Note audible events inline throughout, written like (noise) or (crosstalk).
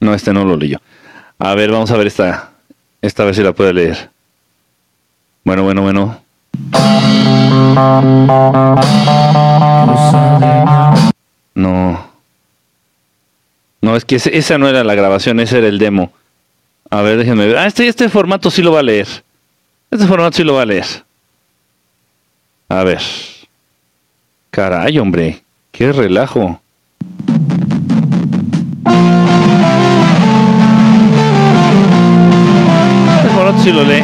No, este no lo leyó. A ver, vamos a ver esta. Esta vez si la puede leer. Bueno, bueno, bueno. No. No, es que esa no era la grabación, ese era el demo. A ver, déjenme ver. Ah, este, este formato sí lo va a leer. Este formato sí lo va a leer. A ver. Caray, hombre. Qué relajo. Sí lo lee.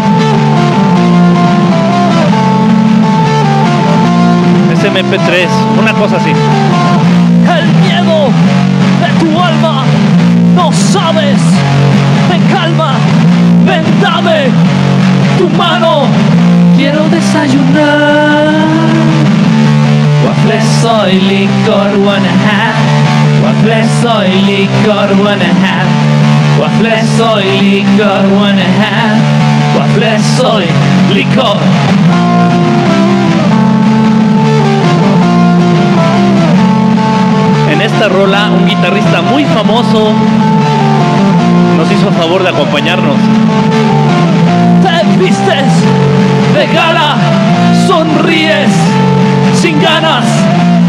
Es MP3, una cosa así. El miedo de tu alma no sabes. Ven calma, ven dame tu mano. Quiero desayunar. Waffles, soy licor, one a half. Waffles, soy licor, one a half. Waffles, soy licor, one half. Waffles, soy licor. En esta rola, un guitarrista muy famoso nos hizo favor de acompañarnos. Te vistes de gala, sonríes sin ganas,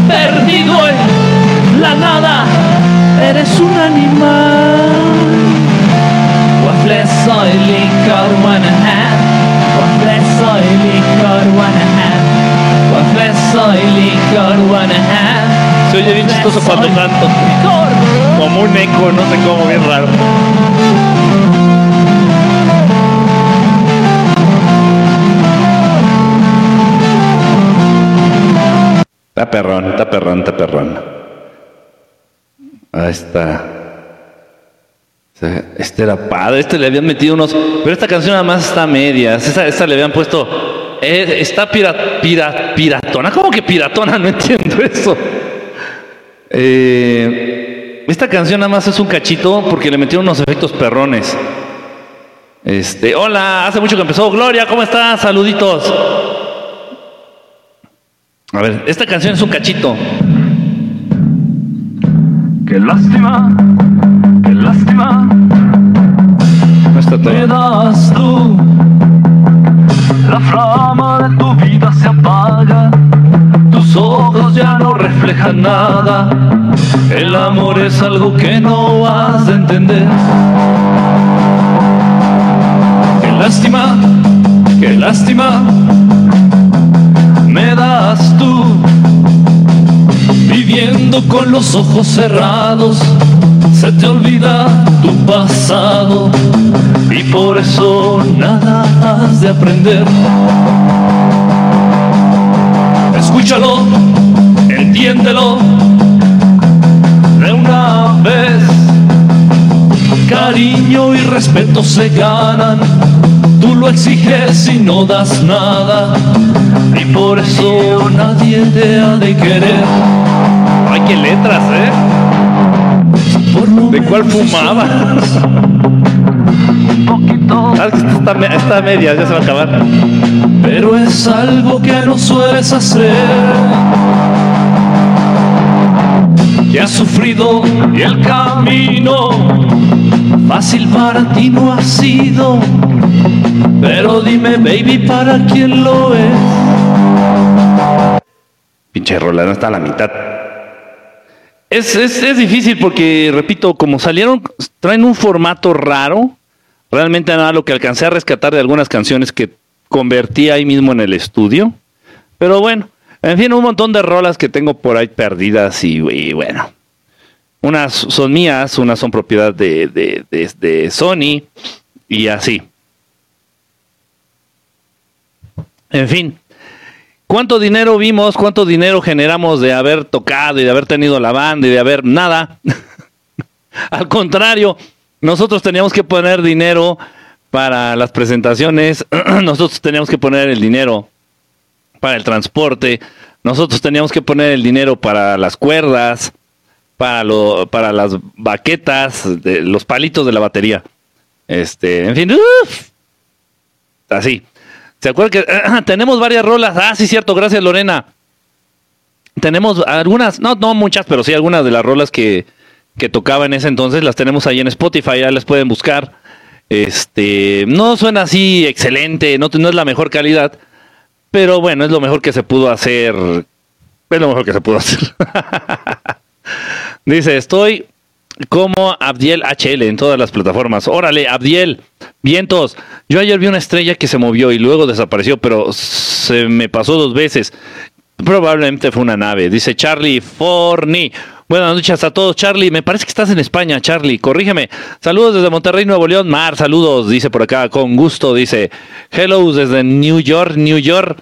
perdido en la nada, eres un animal. Waffles soy licor, one and a half. Waffles soy licor, one and a half. Waffles soy licor, one and a half. Se oye bien chistoso cuando canto. Como un eco, no sé cómo, bien raro. Está perrón, está perrón, está perrón. Ahí está. Este era padre, este le habían metido unos. Pero esta canción además está a medias. Esta, esta le habían puesto. eh, está pira, pira, piratona. ¿Cómo que piratona? (laughs) No entiendo eso. Eh, esta canción nada más es un cachito porque le metieron unos efectos perrones. Este, hola, hace mucho que empezó. Gloria, ¿cómo estás? Saluditos. A ver, esta canción es un cachito. Qué lástima, lástima No está me das tú. La flama de tu vida se apaga, tus ojos ya no reflejan nada. El amor es algo que no has de entender. Qué lástima, qué lástima me das tú. Viviendo con los ojos cerrados, se te olvida tu pasado y por eso nada has de aprender. Escúchalo, entiéndelo de una vez. Cariño y respeto se ganan, tú lo exiges y no das nada y por eso nadie te ha de querer. Ay, qué letras, ¿eh? ¿De cuál fumaba? Ah, esta esta a medias, ya se va a acabar. pero es algo que no sueles hacer. Que has sufrido y el camino fácil para ti no ha sido. Pero dime, baby, ¿para quién lo es? Pinche rola, no está a la mitad. Es, es, es difícil porque, repito, como salieron, traen un formato raro. Realmente nada lo que alcancé a rescatar de algunas canciones que convertí ahí mismo en el estudio. Pero bueno, en fin, un montón de rolas que tengo por ahí perdidas y, bueno. Unas son mías, unas son propiedad de, de- de Sony y así. En fin, ¿cuánto dinero vimos? ¿Cuánto dinero generamos de haber tocado y de haber tenido la banda y de haber nada? (laughs) Al contrario, nosotros teníamos que poner dinero para las presentaciones, (clears throat) nosotros teníamos que poner el dinero para el transporte, nosotros teníamos que poner el dinero para las cuerdas, para, lo, para las baquetas, de, los palitos de la batería. Este, en fin, uf, así. ¿Se acuerdan que (clears throat) tenemos varias rolas? Ah, sí, cierto, gracias Lorena. Tenemos algunas, no, no muchas, pero sí algunas de las rolas que, que tocaba en ese entonces, las tenemos ahí en Spotify, ya las pueden buscar. Este, no suena así excelente, no, no es la mejor calidad, pero bueno, es lo mejor que se pudo hacer. Es lo mejor que se pudo hacer. (laughs) Dice, estoy como Abdiel HL en todas las plataformas. Órale, Abdiel, vientos. Yo ayer vi una estrella que se movió y luego desapareció, pero se me pasó dos veces. Probablemente fue una nave. Dice Charlie Forni. Buenas noches a todos, Charlie. Me parece que estás en España, Charlie. Corrígeme. Saludos desde Monterrey, Nuevo León. Mar, saludos, dice por acá, con gusto. Dice, hello desde New York, New York.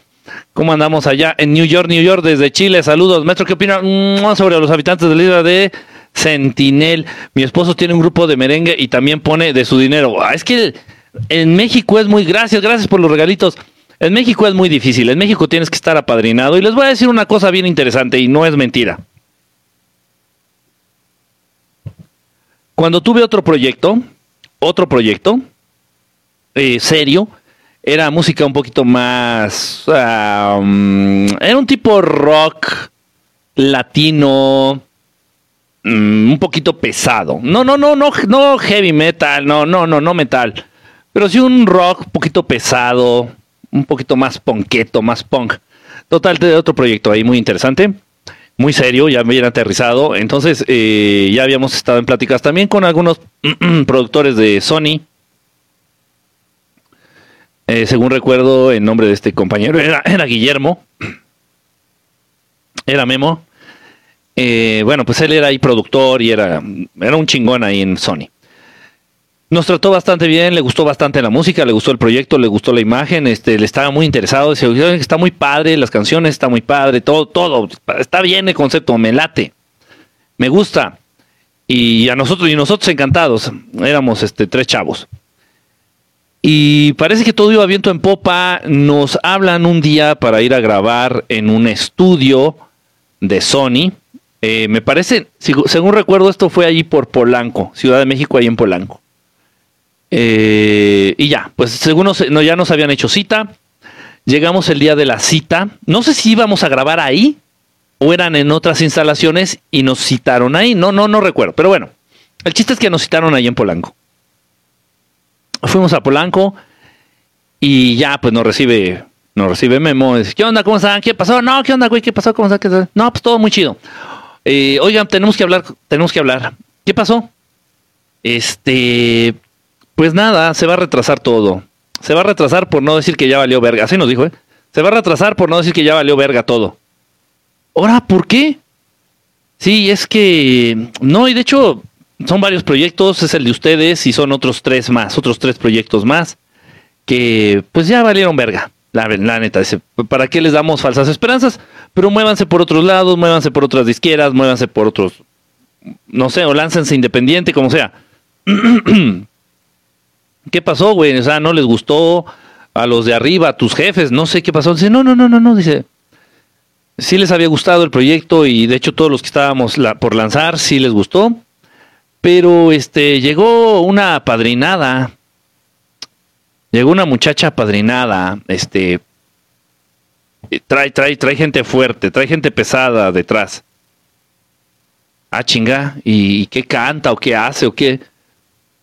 ¿Cómo andamos allá en New York, New York, desde Chile? Saludos. Maestro, ¿qué opina sobre los habitantes de la isla de Sentinel? Mi esposo tiene un grupo de merengue y también pone de su dinero. Ah, es que en México es muy... Gracias, gracias por los regalitos. En México es muy difícil. En México tienes que estar apadrinado. Y les voy a decir una cosa bien interesante y no es mentira. Cuando tuve otro proyecto, otro proyecto eh, serio, era música un poquito más... Um, era un tipo rock latino, mm, un poquito pesado. No, no, no, no, no heavy metal, no, no, no, no metal. Pero sí un rock un poquito pesado, un poquito más ponqueto, más punk. Total, de otro proyecto ahí muy interesante, muy serio, ya bien aterrizado. Entonces, eh, ya habíamos estado en pláticas también con algunos (clears throat) productores de Sony eh, según recuerdo, el nombre de este compañero era, Guillermo. Era Memo. Eh, bueno, pues él era ahí productor y era, era un chingón ahí en Sony. Nos trató bastante bien, le gustó bastante la música, le gustó el proyecto, le gustó la imagen, este, le estaba muy interesado, está muy padre, las canciones está muy padre, todo, todo, está bien el concepto, me late, me gusta. Y a nosotros, y nosotros encantados, éramos este, tres chavos. Y parece que todo iba viento en popa. Nos hablan un día para ir a grabar en un estudio de Sony. Eh, me parece, según recuerdo, esto fue allí por Polanco, Ciudad de México, ahí en Polanco. Eh, y ya, pues según no, ya nos habían hecho cita. Llegamos el día de la cita. No sé si íbamos a grabar ahí o eran en otras instalaciones y nos citaron ahí. No, no, no recuerdo. Pero bueno, el chiste es que nos citaron ahí en Polanco fuimos a Polanco y ya pues nos recibe nos recibe Memo, dice, ¿qué onda? ¿Cómo están? ¿Qué pasó? No, ¿qué onda, güey? ¿Qué pasó? ¿Cómo están? No, pues todo muy chido. Eh, oigan, tenemos que hablar, tenemos que hablar. ¿Qué pasó? Este, pues nada, se va a retrasar todo. Se va a retrasar por no decir que ya valió verga. Así nos dijo, ¿eh? Se va a retrasar por no decir que ya valió verga todo. Ahora, ¿por qué? Sí, es que no, y de hecho, son varios proyectos, es el de ustedes y son otros tres más, otros tres proyectos más que pues ya valieron verga. La, la neta, ¿para qué les damos falsas esperanzas? Pero muévanse por otros lados, muévanse por otras disqueras, muévanse por otros, no sé, o láncense independiente, como sea. (clears throat) ¿Qué pasó, güey? O sea, no les gustó a los de arriba, a tus jefes, no sé qué pasó. Dice, no, no, no, no, no, dice, sí les había gustado el proyecto y de hecho todos los que estábamos por lanzar, sí les gustó pero este llegó una padrinada. Llegó una muchacha padrinada, este trae trae trae gente fuerte, trae gente pesada detrás. Ah, chinga, ¿y, qué canta o qué hace o qué?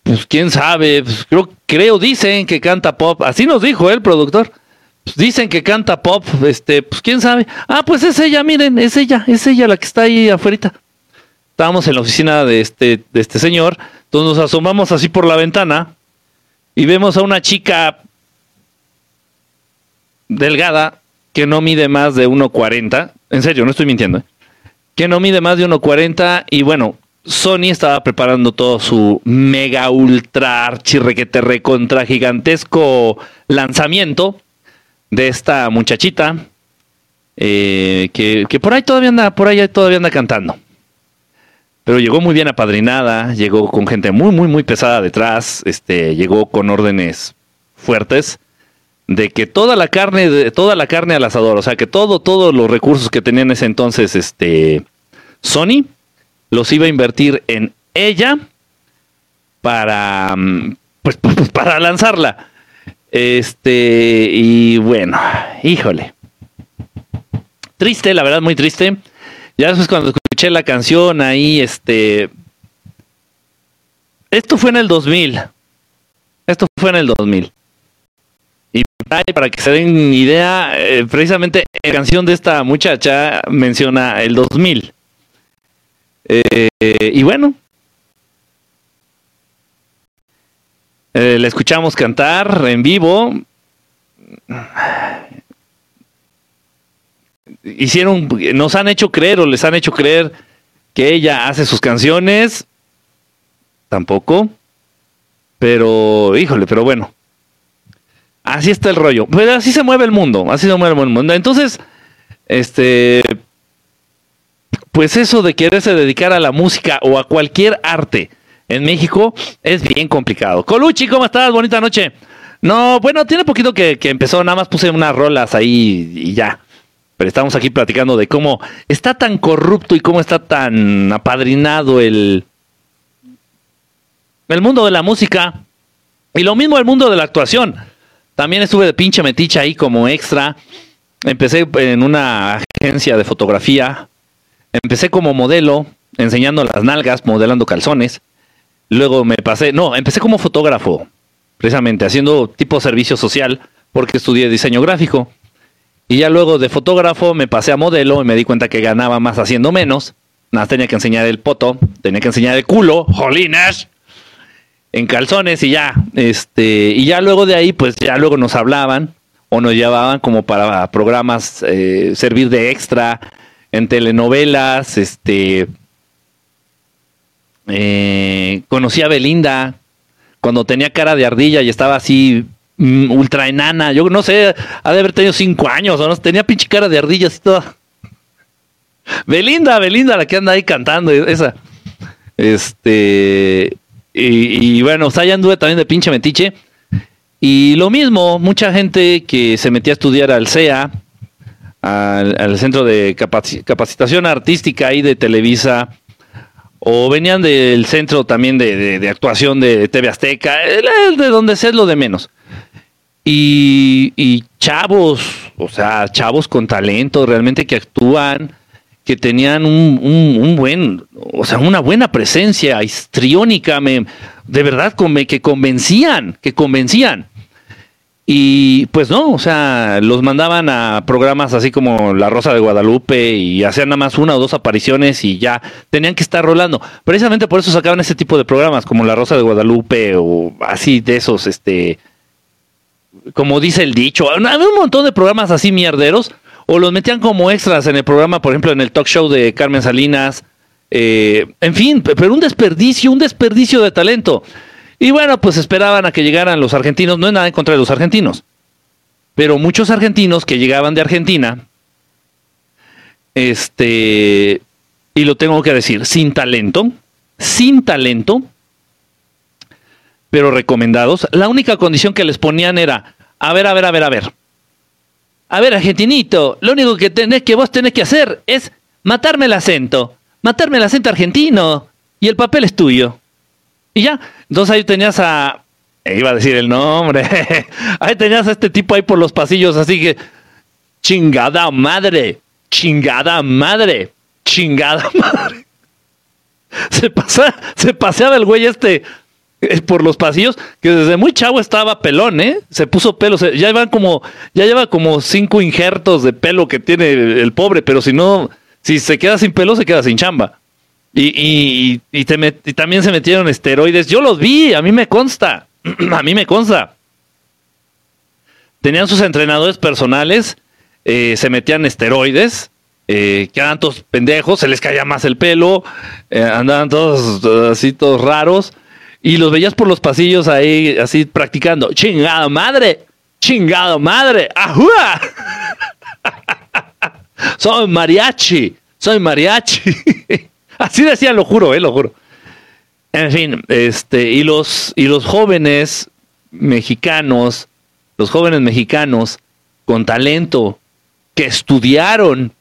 Pues quién sabe, pues, creo, creo dicen que canta pop, así nos dijo el productor. Pues, dicen que canta pop, este, pues quién sabe. Ah, pues es ella, miren, es ella, es ella la que está ahí afuera estábamos en la oficina de este, de este señor, entonces nos asomamos así por la ventana y vemos a una chica delgada que no mide más de 1,40, en serio, no estoy mintiendo, ¿eh? que no mide más de 1,40 y bueno, Sony estaba preparando todo su mega ultra archirrequete recontra gigantesco lanzamiento de esta muchachita eh, que, que, por ahí todavía anda, por ahí todavía anda cantando. Pero llegó muy bien apadrinada, llegó con gente muy, muy, muy pesada detrás, este, llegó con órdenes fuertes de que toda la carne, de, toda la carne al asador, o sea que todo, todos los recursos que tenía en ese entonces, este, Sony, los iba a invertir en ella para, mm, pues, (laughs) pues, para lanzarla. Este, y bueno, híjole. Triste, la verdad, muy triste. Ya después cuando escuché la canción ahí, este, esto fue en el 2000. Esto fue en el 2000. Y para que se den idea, eh, precisamente la canción de esta muchacha menciona el 2000. Eh, y bueno, eh, la escuchamos cantar en vivo. Hicieron, nos han hecho creer o les han hecho creer que ella hace sus canciones. Tampoco. Pero, híjole, pero bueno. Así está el rollo. Pero así se mueve el mundo. Así se mueve el mundo. Entonces, este. Pues eso de quererse dedicar a la música o a cualquier arte en México es bien complicado. Coluchi, ¿cómo estás? Bonita noche. No, bueno, tiene poquito que, que empezó, nada más puse unas rolas ahí y ya. Pero estamos aquí platicando de cómo está tan corrupto y cómo está tan apadrinado el, el mundo de la música. Y lo mismo el mundo de la actuación. También estuve de pinche meticha ahí como extra. Empecé en una agencia de fotografía. Empecé como modelo, enseñando las nalgas, modelando calzones. Luego me pasé, no, empecé como fotógrafo, precisamente, haciendo tipo servicio social, porque estudié diseño gráfico. Y ya luego de fotógrafo me pasé a modelo y me di cuenta que ganaba más haciendo menos. Nada, tenía que enseñar el poto, tenía que enseñar el culo, jolines, en calzones y ya. Este, y ya luego de ahí, pues ya luego nos hablaban o nos llevaban como para programas, eh, servir de extra en telenovelas, este. Eh, conocí a Belinda cuando tenía cara de ardilla y estaba así Mm, ultra enana. Yo no sé, ha de haber tenido cinco años, ¿o no? Tenía pinche cara de ardillas y toda. Belinda, Belinda, la que anda ahí cantando, esa. Este. Y, bueno, o sea, anduve también de pinche metiche. Y lo mismo, mucha gente que se metía a estudiar al CEA, al, Centro de Capacitación Artística ahí de Televisa, o venían del centro también de, actuación de TV Azteca, de donde sea es lo de menos. Y, chavos, o sea, chavos con talento, realmente que actúan, que tenían un, buen, o sea, una buena presencia histriónica, me, de verdad que convencían, que convencían. Y pues no, o sea, los mandaban a programas así como La Rosa de Guadalupe y hacían nada más una o dos apariciones y ya tenían que estar rolando. Precisamente por eso sacaban ese tipo de programas como La Rosa de Guadalupe o así de esos, este, como dice el dicho, había un montón de programas así mierderos, o los metían como extras en el programa, por ejemplo, en el talk show de Carmen Salinas, eh, en fin, pero un desperdicio, un desperdicio de talento. Y bueno, pues esperaban a que llegaran los argentinos, no es nada en contra de los argentinos, pero muchos argentinos que llegaban de Argentina, este, y lo tengo que decir, sin talento, sin talento, pero recomendados. La única condición que les ponían era, a ver, a ver, a ver, a ver. A ver, argentinito, lo único que tenés que vos tenés que hacer es matarme el acento, matarme el acento argentino y el papel es tuyo. Y ya, entonces ahí tenías a eh, iba a decir el nombre. (laughs) ahí tenías a este tipo ahí por los pasillos, así que chingada madre, chingada madre, chingada (laughs) madre. Se pasa, se paseaba el güey este por los pasillos, que desde muy chavo estaba pelón, ¿eh? Se puso pelo, ya llevan como, ya lleva como cinco injertos de pelo que tiene el, pobre, pero si no, si se queda sin pelo, se queda sin chamba. Y, y, también se metieron esteroides. Yo los vi, a mí me consta, (clears throat) a mí me consta. Tenían sus entrenadores personales, eh, se metían esteroides, eh, quedaban todos pendejos, se les caía más el pelo, andaban todos así, todos raros y los veías por los pasillos ahí, así practicando. ¡Chingada madre! ¡Chingada madre! ¡Ajúa! (laughs) soy mariachi, soy mariachi. (laughs) así decía, lo juro, eh, lo juro. En fin, este, y los, y los jóvenes mexicanos, los jóvenes mexicanos con talento, que estudiaron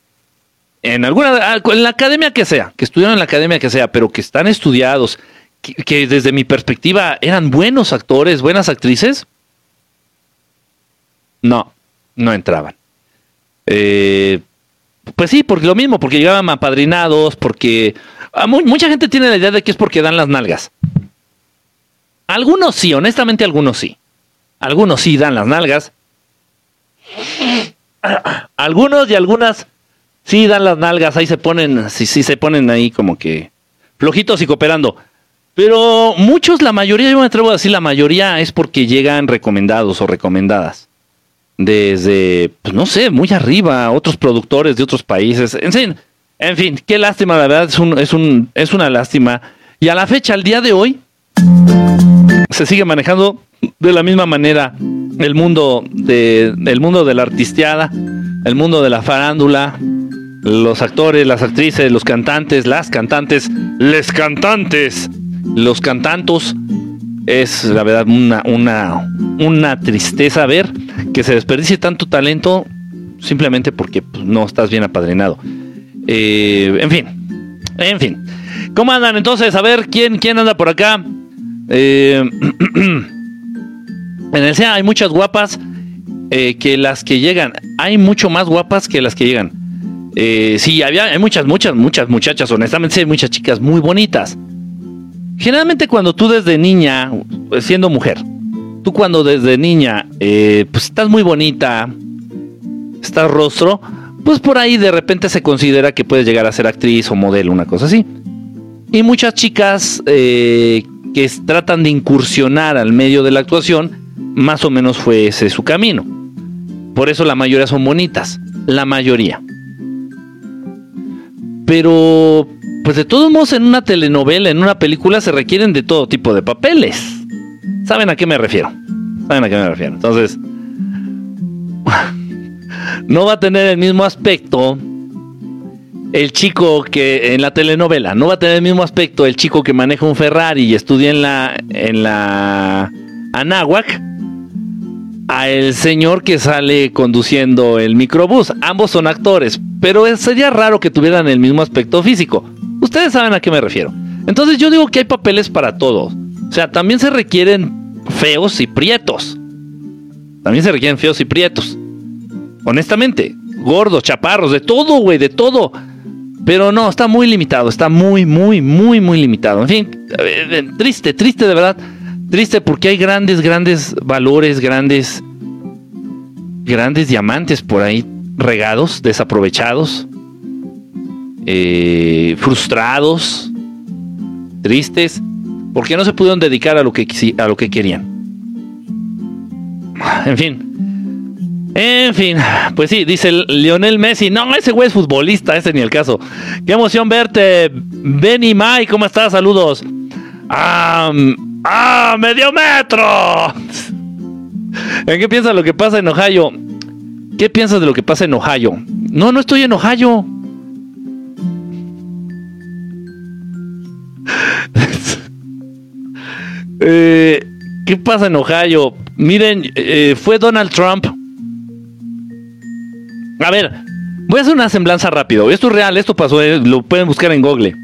en alguna, en la academia que sea, que estudiaron en la academia que sea, pero que están estudiados, que, desde mi perspectiva eran buenos actores, buenas actrices, no, no entraban. Eh, pues sí, porque lo mismo, porque llegaban apadrinados, porque mucha gente tiene la idea de que es porque dan las nalgas. Algunos sí, honestamente algunos sí. Algunos sí dan las nalgas. (coughs) Algunos y algunas sí dan las nalgas, ahí se ponen, sí, sí se ponen ahí como que flojitos y cooperando. Pero muchos, la mayoría, yo me atrevo a decir la mayoría es porque llegan recomendados o recomendadas. Desde, pues no sé, muy arriba, otros productores de otros países. En fin, en fin, qué lástima, la verdad, es, un, es, un, es una lástima. Y a la fecha, al día de hoy, se sigue manejando de la misma manera el mundo de, el mundo de la artisteada, el mundo de la farándula, los actores, las actrices, los cantantes, las cantantes, les cantantes, los cantantos. Es la verdad una, una, una tristeza ver que se desperdicie tanto talento simplemente porque pues, no estás bien apadrinado. Eh, en fin, en fin. ¿Cómo andan entonces? A ver, ¿quién, quién anda por acá? Eh, (clears throat) en el SEA hay muchas guapas eh, que las que llegan. Hay mucho más guapas que las que llegan. Sí, había, hay muchas, muchas, muchas muchachas, honestamente, hay muchas chicas muy bonitas. Generalmente cuando tú desde niña, siendo mujer, tú cuando desde niña, eh, pues estás muy bonita, estás rostro, pues por ahí de repente se considera que puedes llegar a ser actriz o modelo, una cosa así. Y muchas chicas que tratan de incursionar al medio de la actuación, más o menos fue ese su camino. Por eso la mayoría son bonitas, la mayoría. Pero, pues de todos modos, en una telenovela, en una película, se requieren de todo tipo de papeles. ¿Saben a qué me refiero? ¿Saben a qué me refiero? Entonces, (laughs) no va a tener el mismo aspecto el chico que en la telenovela, no va a tener el mismo aspecto el chico que maneja un Ferrari y estudia en la, en la Anáhuac a el señor que sale conduciendo el microbús. Ambos son actores, pero sería raro que tuvieran el mismo aspecto físico. Ustedes saben a qué me refiero. Entonces yo digo que hay papeles para todos. O sea, también se requieren feos y prietos. También se requieren feos y prietos. Honestamente, gordos, chaparros, de todo, güey, de todo. Pero no, está muy limitado, está muy, muy, muy, muy limitado. En fin, eh, triste, triste de verdad Triste porque hay grandes, grandes valores, grandes, grandes diamantes por ahí regados, desaprovechados, eh, frustrados, tristes, porque no se pudieron dedicar a lo que, a lo que querían. (laughs) En fin. En fin, pues sí, dice Lionel Messi. No, ese güey es futbolista, ese ni el caso. Qué emoción verte. Benny Mai, ¿cómo estás? Saludos. Ah, ¡Ah! ¡Medio metro! (laughs) ¿En qué piensas lo que pasa en Ohio? ¿Qué piensas de lo que pasa en Ohio? No, no estoy en Ohio. Eh, ¿Qué pasa en Ohio? Miren, eh, fue Donald Trump. A ver, voy a hacer una semblanza rápido. Esto es real, esto pasó, eh, lo pueden buscar en Google.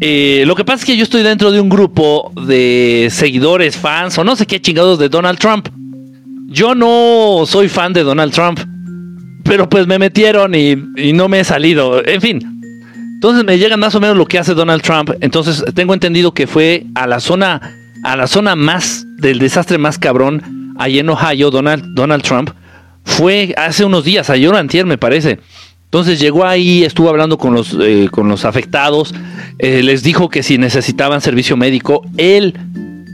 Eh, lo que pasa es que yo estoy dentro de un grupo de seguidores, fans o no sé qué chingados de Donald Trump. Yo no soy fan de Donald Trump, pero pues me metieron y, no me he salido. En fin, entonces me llega más o menos lo que hace Donald Trump. Entonces tengo entendido que fue a la zona, a la zona más del desastre más cabrón, ahí en Ohio, Donald, Donald Trump. Fue hace unos días, ayer o me parece. Entonces llegó ahí, estuvo hablando con los, eh, con los afectados, eh, les dijo que si necesitaban servicio médico, él,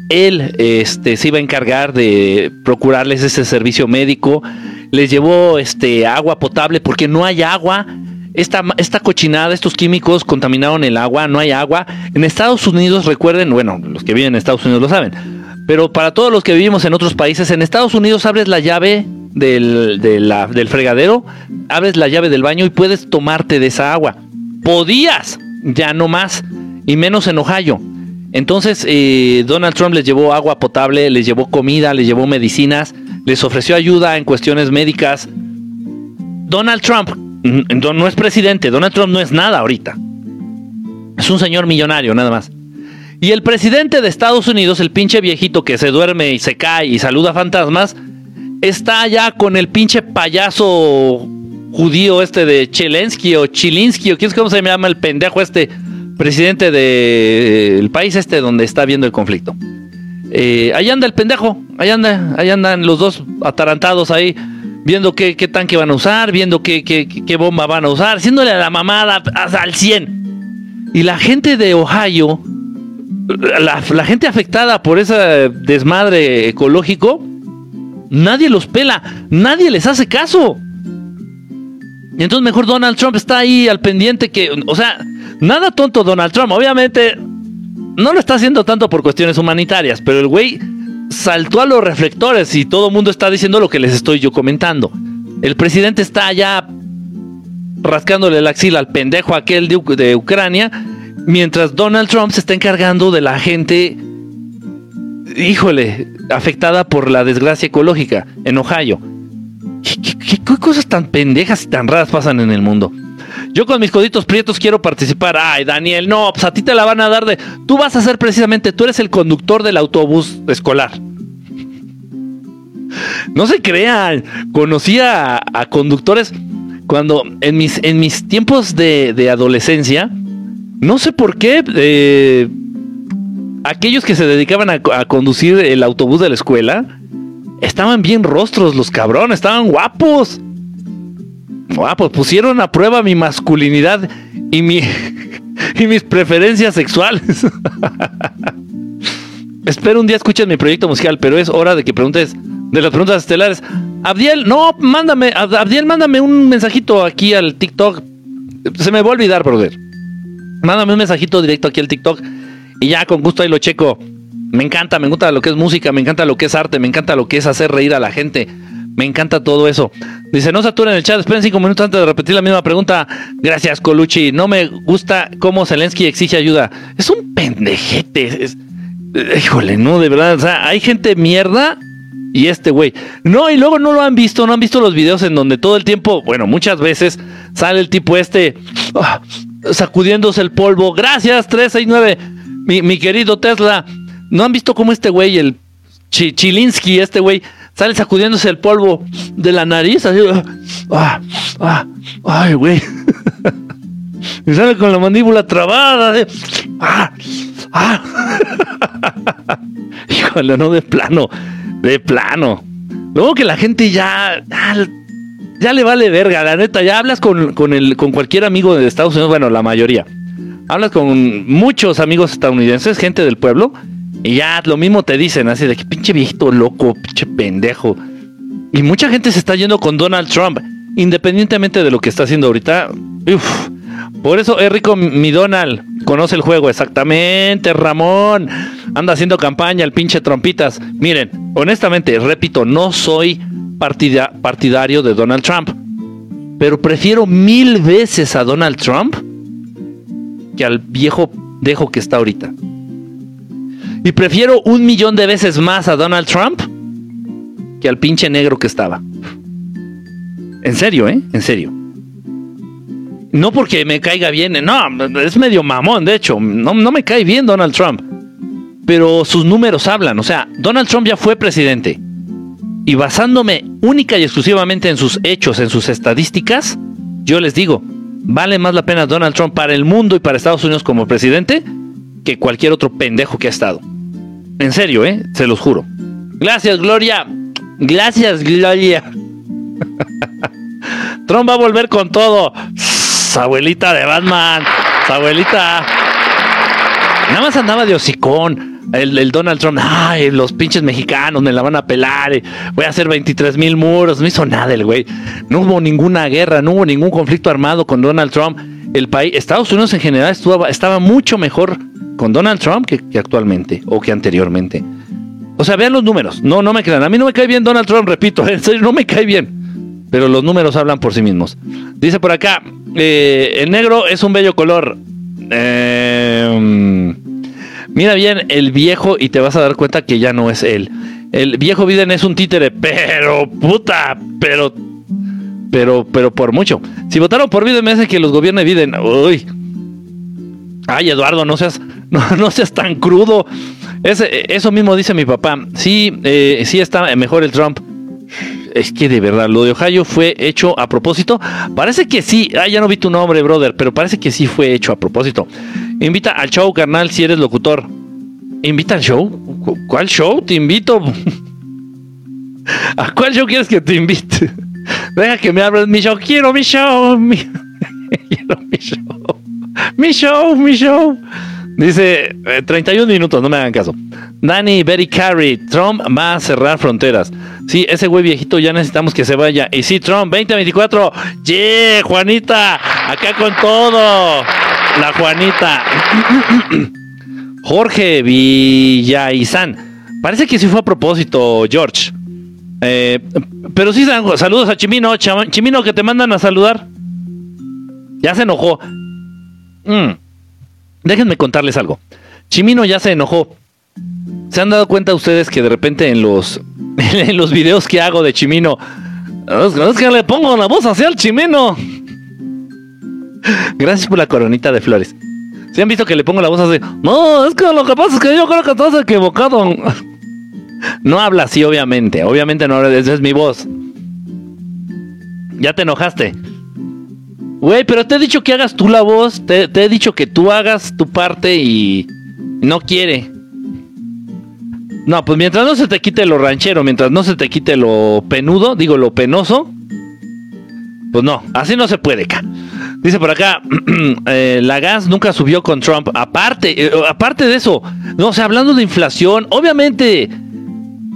él este, se iba a encargar de procurarles ese servicio médico, les llevó este, agua potable porque no hay agua. Esta, esta cochinada, estos químicos contaminaron el agua, no hay agua. En Estados Unidos, recuerden, bueno, los que viven en Estados Unidos lo saben, pero para todos los que vivimos en otros países, en Estados Unidos abres la llave del, del fregadero, abres la llave del baño y puedes tomarte de esa agua. Podías, ya no más, y menos en Ohio. Entonces eh, Donald Trump les llevó agua potable, les llevó comida, les llevó medicinas, les ofreció ayuda en cuestiones médicas. Donald Trump no es presidente, Donald Trump no es nada ahorita. Es un señor millonario, nada más. Y el presidente de Estados Unidos, el pinche viejito que se duerme y se cae y saluda fantasmas, está allá con el pinche payaso judío este de Chelensky o Chilinsky o quién es cómo se llama el pendejo este presidente del país este donde está viendo el conflicto. Eh, ahí anda el pendejo, ahí anda, ahí andan los dos atarantados ahí, viendo qué, qué tanque van a usar, viendo qué, qué, bomba van a usar, haciéndole a la mamada al 100. Y la gente de Ohio, la, la gente afectada por ese desmadre ecológico, nadie los pela, nadie les hace caso. Y entonces mejor Donald Trump está ahí al pendiente que, o sea, nada tonto Donald Trump, obviamente no lo está haciendo tanto por cuestiones humanitarias, pero el güey saltó a los reflectores y todo el mundo está diciendo lo que les estoy yo comentando. El presidente está allá rascándole la axila al pendejo aquel de, Ucrania, mientras Donald Trump se está encargando de la gente, híjole, afectada por la desgracia ecológica en Ohio. ¿Qué, cosas tan pendejas y tan raras pasan en el mundo? Yo con mis coditos prietos quiero participar. Ay, Daniel, no, pues a ti te la van a dar de. Tú vas a ser precisamente, tú eres el conductor del autobús escolar. No se crean. Conocí a, conductores cuando en mis, en mis tiempos de, adolescencia, no sé por qué, eh, aquellos que se dedicaban a, a conducir el autobús de la escuela, estaban bien rostros los cabrones, estaban guapos. Guapos, pusieron a prueba mi masculinidad y mi (laughs) y mis preferencias sexuales. (laughs) Espero un día escuchen mi proyecto musical, pero es hora de que preguntes de las preguntas estelares. Abdiel, no, mándame, Abdiel, mándame un mensajito aquí al TikTok. Se me va a olvidar, brother. Mándame un mensajito directo aquí al TikTok y ya con gusto ahí lo checo. Me encanta, me encanta lo que es música, me encanta lo que es arte, me encanta lo que es hacer reír a la gente. Me encanta todo eso. Dice, no saturen el chat, esperen cinco minutos antes de repetir la misma pregunta. Gracias, Colucci. No me gusta cómo Zelensky exige ayuda. Es un pendejete. híjole, no, de verdad. O sea, hay gente mierda y este güey. No, y luego no lo han visto, no han visto los videos en donde todo el tiempo, bueno, muchas veces sale el tipo este ah, sacudiéndose el polvo. Gracias, 369. Mi, mi querido Tesla. ¿No han visto cómo este güey, el Chilinsky, este güey, sale sacudiéndose el polvo de la nariz? Así, ah, ah, ay, güey. (laughs) y sale con la mandíbula trabada. ah, ah. (laughs) Híjole, no, de plano, de plano. Luego que la gente ya, ya, le vale verga, la neta, ya hablas con, con, el, con cualquier amigo de Estados Unidos, bueno, la mayoría. Hablas con muchos amigos estadounidenses, gente del pueblo, y ya lo mismo te dicen, así de que pinche viejito loco, pinche pendejo. Y mucha gente se está yendo con Donald Trump, independientemente de lo que está haciendo ahorita. Por eso es rico mi Donald, conoce el juego, exactamente, Ramón. Anda haciendo campaña el pinche trompitas. Miren, honestamente, repito, no soy partidario de Donald Trump. Pero prefiero mil veces a Donald Trump que al viejo dejo que está ahorita. Y prefiero un millón de veces más a Donald Trump que al pinche negro que estaba. En serio, ¿eh? En serio. No porque me caiga bien, no, es medio mamón, de hecho, no, no me cae bien Donald Trump. Pero sus números hablan, o sea, Donald Trump ya fue presidente. Y basándome única y exclusivamente en sus hechos, en sus estadísticas, yo les digo, vale más la pena Donald Trump para el mundo y para Estados Unidos como presidente que cualquier otro pendejo que ha estado. En serio, ¿eh? Se los juro. Gracias, Gloria. Gracias, Gloria. Trump va a volver con todo. abuelita de Batman. abuelita. Nada más andaba de hocicón. El, Donald Trump, ay, los pinches mexicanos me la van a pelar, voy a hacer 23 mil muros, no hizo nada el güey. No hubo ninguna guerra, no hubo ningún conflicto armado con Donald Trump. El país, Estados Unidos en general estuvo, estaba mucho mejor con Donald Trump que, actualmente o que anteriormente. O sea, vean los números. No, no me crean. A mí no me cae bien Donald Trump, repito. (laughs) No me cae bien. Pero los números hablan por sí mismos. Dice por acá, eh, el negro es un bello color. Em, mira bien el viejo y te vas a dar cuenta que ya no es él. El viejo Biden es un títere, pero puta, pero, pero, pero por mucho. Si votaron por Biden, me hace que los gobierne Biden. Uy. Ay, Eduardo, no seas, (laughs) no, seas tan crudo. eso mismo dice mi papá. Sí, eh, sí está mejor el Trump. es que de verdad, lo de Ohio fue hecho a propósito. Parece que sí. Ah, ya no vi tu nombre, brother, pero parece que sí fue hecho a propósito. Invita al show, carnal, si eres locutor. ¿Invita al show? ¿Cuál show? Te invito. (laughs) ¿A cuál show quieres que te invite? (laughs) Deja que me hables mi show. Quiero mi show. Quiero mi show. Mi show, mi show. Dice 31 eh, minutos, no me hagan caso. Danny Berry Carey, Trump va a cerrar fronteras. Sí, ese güey viejito ya necesitamos que se vaya. Y sí, Trump 2024. Yeah, Juanita, acá con todo. La Juanita. Jorge Villaizán. Parece que sí fue a propósito, George. Eh, pero sí, saludos a Chimino. Chimino, que te mandan a saludar. Ya se enojó. Mm. Déjenme contarles algo. Chimino ya se enojó. ¿Se han dado cuenta ustedes que de repente en los, (laughs) en los videos que hago de Chimino, es que le pongo la voz hacia el Chimino? (laughs) Gracias por la coronita de flores. ¿Se han visto que le pongo la voz así? No, es que lo que pasa es que yo creo que estás equivocado. (laughs) No habla así, obviamente. Obviamente no, esa es mi voz. Ya te enojaste. Güey, pero te he dicho que hagas tú la voz. Te, he dicho que tú hagas tu parte y no quiere. No, pues mientras no se te quite lo ranchero, mientras no se te quite lo penudo, digo lo penoso, pues no, así no se puede. Dice por acá, (clears throat) eh, la gas nunca subió con Trump. Aparte, eh, aparte de eso, no, o sea, hablando de inflación, obviamente,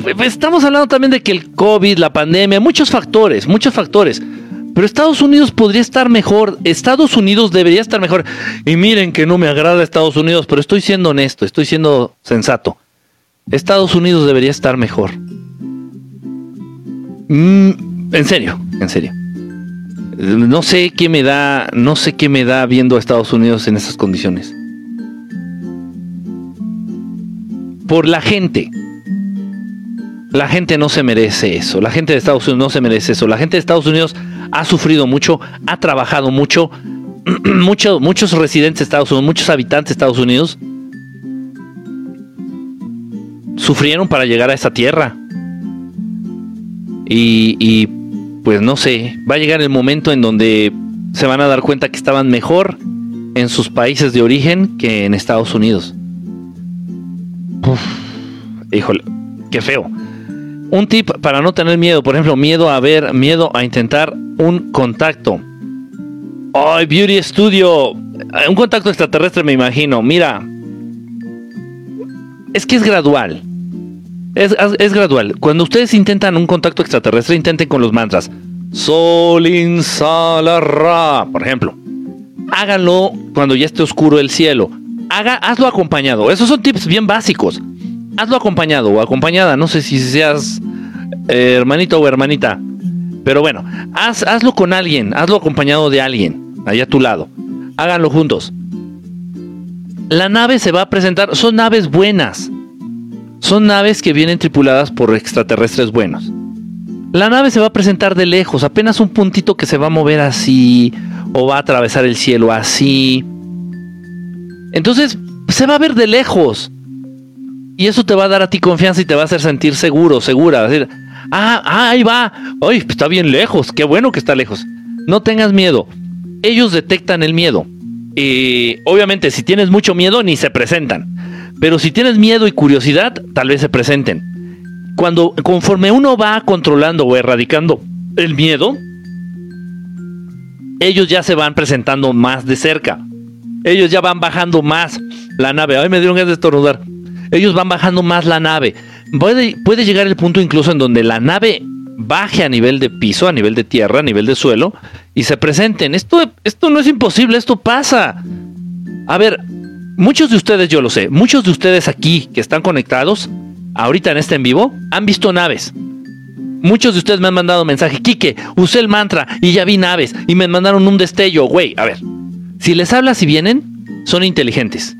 pues, estamos hablando también de que el COVID, la pandemia, muchos factores, muchos factores. Pero Estados Unidos podría estar mejor. Estados Unidos debería estar mejor. Y miren que no me agrada Estados Unidos, pero estoy siendo honesto, estoy siendo sensato. Estados Unidos debería estar mejor. Mm, en serio, en serio. No sé qué me da, no sé qué me da viendo a Estados Unidos en esas condiciones. Por la gente. La gente no se merece eso. La gente de Estados Unidos no se merece eso. La gente de Estados Unidos ha sufrido mucho, ha trabajado (clears throat) mucho. muchos residentes de Estados Unidos, muchos habitantes de Estados Unidos sufrieron para llegar a esa tierra. Y, pues no sé, va a llegar el momento en donde se van a dar cuenta que estaban mejor en sus países de origen que en Estados Unidos. híjole, qué feo. Un tip para no tener miedo, por ejemplo, miedo a ver, miedo a intentar un contacto. Ay, Beauty Studio. Un contacto extraterrestre, me imagino. Mira. Es que es gradual. Es, es, gradual. Cuando ustedes intentan un contacto extraterrestre, intenten con los mantras. Solin Salarra, por ejemplo. Háganlo cuando ya esté oscuro el cielo. Haga, hazlo acompañado. Esos son tips bien básicos hazlo acompañado o acompañada, no sé si seas eh, hermanito o hermanita, pero bueno, hazlo con alguien, hazlo acompañado de alguien, allá a tu lado, háganlo juntos. La nave se va a presentar, son naves buenas, son naves que vienen tripuladas por extraterrestres buenos. La nave se va a presentar de lejos, apenas un puntito que se va a mover así, o va a atravesar el cielo así. Entonces, se va a ver de lejos. Y eso te va a dar a ti confianza y te va a hacer sentir seguro, segura. decir, ah, ah, ahí va. Ay, está bien lejos. Qué bueno que está lejos. No tengas miedo. Ellos detectan el miedo. Y obviamente, si tienes mucho miedo, ni se presentan. Pero si tienes miedo y curiosidad, tal vez se presenten. Cuando, conforme uno va controlando o erradicando el miedo, ellos ya se van presentando más de cerca. Ellos ya van bajando más la nave. Ay, me dieron ganas de estornudar ellos van bajando más la nave. Puede, llegar el punto incluso en donde la nave baje a nivel de piso, a nivel de tierra, a nivel de suelo, y se presenten. Esto, esto no es imposible, esto pasa. A ver, muchos de ustedes, yo lo sé, muchos de ustedes aquí que están conectados, ahorita en este en vivo, han visto naves. Muchos de ustedes me han mandado mensaje, Quique, usé el mantra y ya vi naves y me mandaron un destello. Güey, a ver, si les hablas y vienen, son inteligentes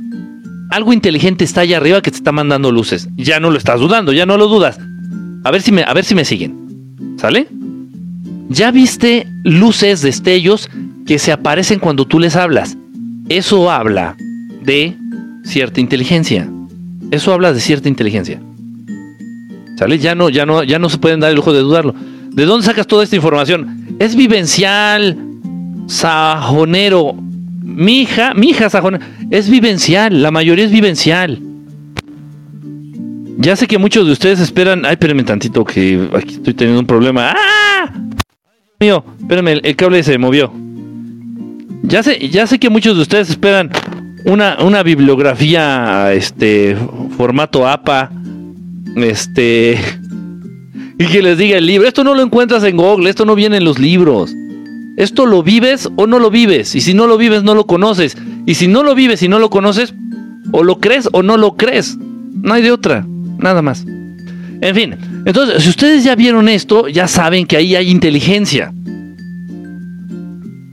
algo inteligente está allá arriba que te está mandando luces. Ya no lo estás dudando, ya no lo dudas. A ver si me, a ver si me siguen. ¿Sale? Ya viste luces, destellos que se aparecen cuando tú les hablas. Eso habla de cierta inteligencia. Eso habla de cierta inteligencia. ¿Sale? Ya no, ya no, ya no se pueden dar el lujo de dudarlo. ¿De dónde sacas toda esta información? Es vivencial, sajonero. Mi hija, mi hija sajonero, es vivencial, la mayoría es vivencial. Ya sé que muchos de ustedes esperan. Ay, espérenme tantito que aquí estoy teniendo un problema. ¡Ah! Mío, espérenme, el, cable se movió. Ya sé, ya sé que muchos de ustedes esperan una, una bibliografía, este, formato APA, este, (laughs) y que les diga el libro. Esto no lo encuentras en Google, esto no viene en los libros. Esto lo vives o no lo vives. Y si no lo vives, no lo conoces. Y si no lo vives y no lo conoces, o lo crees o no lo crees. No hay de otra. Nada más. En fin, entonces, si ustedes ya vieron esto, ya saben que ahí hay inteligencia.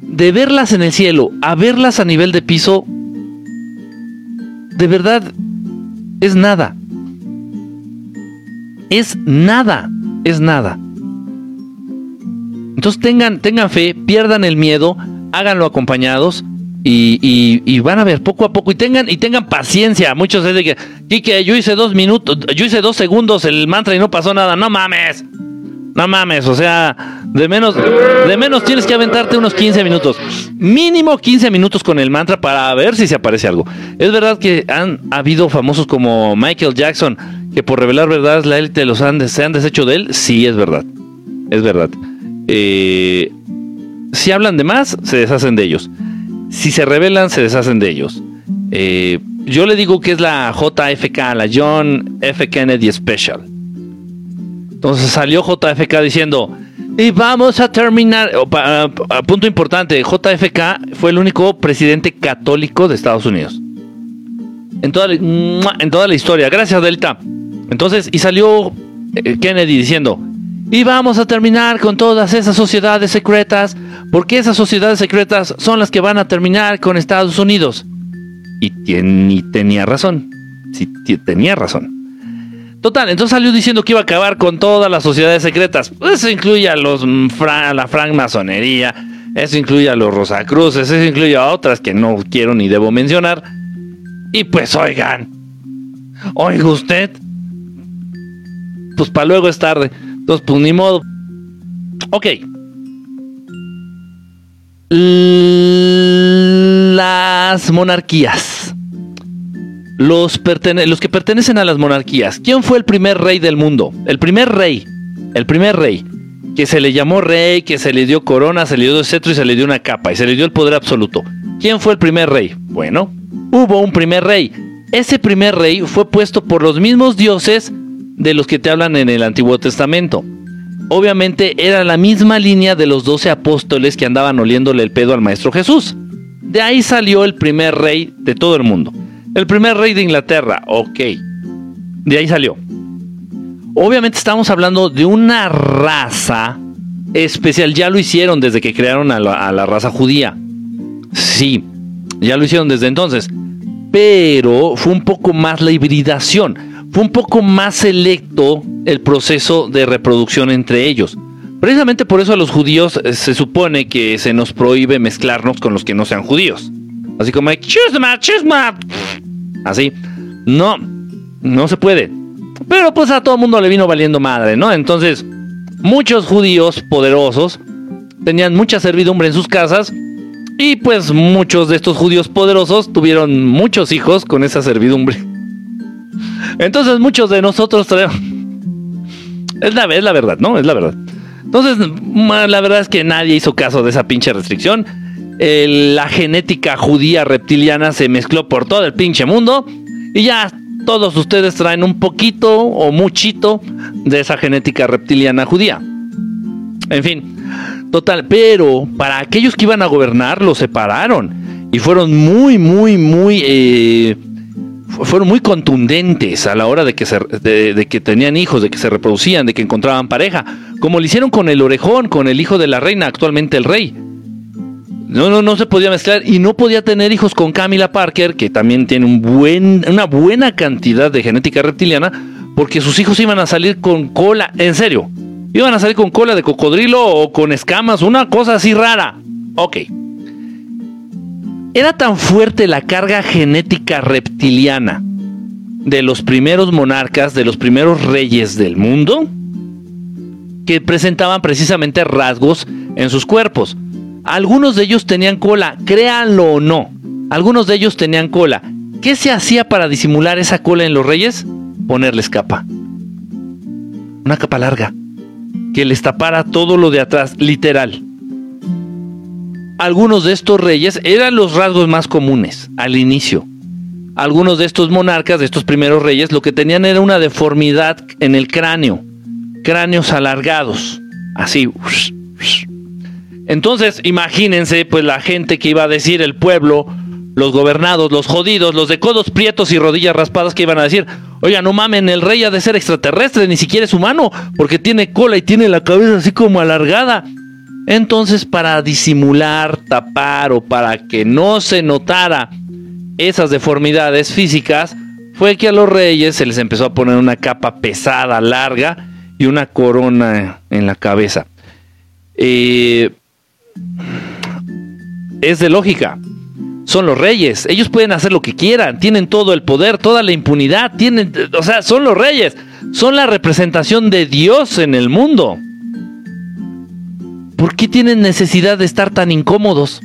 De verlas en el cielo a verlas a nivel de piso, de verdad, es nada. Es nada, es nada. Entonces tengan, tengan fe, pierdan el miedo, háganlo acompañados y, van a ver poco a poco y tengan y tengan paciencia. Muchos dicen que que yo hice dos minutos, yo hice dos segundos el mantra y no pasó nada. No mames, no mames. O sea, de menos, de menos tienes que aventarte unos 15 minutos, mínimo 15 minutos con el mantra para ver si se aparece algo. Es verdad que han habido famosos como Michael Jackson que por revelar verdades la élite los han, se han deshecho de él. Sí, es verdad, es verdad. Eh, si hablan de más, se deshacen de ellos si se rebelan, se deshacen de ellos. Eh, yo le digo que es la JFK, la John F. Kennedy Special. Entonces salió JFK diciendo, y vamos a terminar, punto importante, JFK fue el único presidente católico de Estados Unidos. En toda, en toda la historia. Gracias, Delta. Entonces, y salió eh, Kennedy diciendo, y vamos a terminar con todas esas sociedades secretas, porque esas sociedades secretas son las que van a terminar con Estados Unidos. Y, tenía razón. Sí, tenía razón. Total, entonces salió diciendo que iba a acabar con todas las sociedades secretas. Eso incluye a los mm, la francmasonería, eso incluye a los Rosacruces, eso incluye a otras que no quiero ni debo mencionar. Y pues oigan, oiga usted, pues para luego es tarde. Entonces, pues ni modo. Ok. Las monarquías. Los, los que pertenecen a las monarquías. ¿Quién fue el primer rey del mundo? El primer rey. El primer rey. Que se le llamó rey, que se le dio corona, se le dio cetro y se le dio una capa y se le dio el poder absoluto. ¿Quién fue el primer rey? Bueno, hubo un primer rey. Ese primer rey fue puesto por los mismos dioses de los que te hablan en el Antiguo Testamento. Obviamente era la misma línea de los doce apóstoles que andaban oliéndole el pedo al Maestro Jesús. De ahí salió el primer rey de todo el mundo. El primer rey de Inglaterra, ok. De ahí salió. Obviamente estamos hablando de una raza especial. Ya lo hicieron desde que crearon a la, a la raza judía. Sí, ya lo hicieron desde entonces. Pero fue un poco más la hibridación fue un poco más selecto el proceso de reproducción entre ellos. Precisamente por eso a los judíos eh, se supone que se nos prohíbe mezclarnos con los que no sean judíos. Así como, chisma, chisma. Así. No, no se puede. Pero pues a todo el mundo le vino valiendo madre, ¿no? Entonces, muchos judíos poderosos tenían mucha servidumbre en sus casas y pues muchos de estos judíos poderosos tuvieron muchos hijos con esa servidumbre. Entonces muchos de nosotros traemos... Es la, es la verdad, ¿no? Es la verdad. Entonces, la verdad es que nadie hizo caso de esa pinche restricción. la genética judía reptiliana se mezcló por todo el pinche mundo. Y ya todos ustedes traen un poquito o muchito de esa genética reptiliana judía. En fin, total. Pero para aquellos que iban a gobernar, lo separaron. Y fueron muy, muy, muy... Eh, fueron muy contundentes a la hora de que, se, de, que tenían hijos, de que se reproducían, de que encontraban pareja, como lo hicieron con el orejón, con el hijo de la reina, actualmente el rey. No, no, no se podía mezclar y no podía tener hijos con Camila Parker, que también tiene un buen, una buena cantidad de genética reptiliana, porque sus hijos iban a salir con cola, en serio, iban a salir con cola de cocodrilo o con escamas, una cosa así rara. Ok. Era tan fuerte la carga genética reptiliana de los primeros monarcas, de los primeros reyes del mundo, que presentaban precisamente rasgos en sus cuerpos. Algunos de ellos tenían cola, créanlo o no. Algunos de ellos tenían cola. ¿Qué se hacía para disimular esa cola en los reyes? Ponerles capa. Una capa larga. Que les tapara todo lo de atrás, literal. Algunos de estos reyes eran los rasgos más comunes al inicio. Algunos de estos monarcas, de estos primeros reyes, lo que tenían era una deformidad en el cráneo. Cráneos alargados. Así. Entonces, imagínense, pues la gente que iba a decir el pueblo, los gobernados, los jodidos, los de codos prietos y rodillas raspadas que iban a decir, oiga, no mamen, el rey ha de ser extraterrestre, ni siquiera es humano, porque tiene cola y tiene la cabeza así como alargada. Entonces, para disimular, tapar o para que no se notara esas deformidades físicas, fue que a los reyes se les empezó a poner una capa pesada, larga y una corona en la cabeza. Eh, es de lógica son los reyes. Ellos pueden hacer lo que quieran, tienen todo el poder, toda la impunidad, tienen, o sea, son los reyes, son la representación de Dios en el mundo. ¿Por qué tienen necesidad de estar tan incómodos?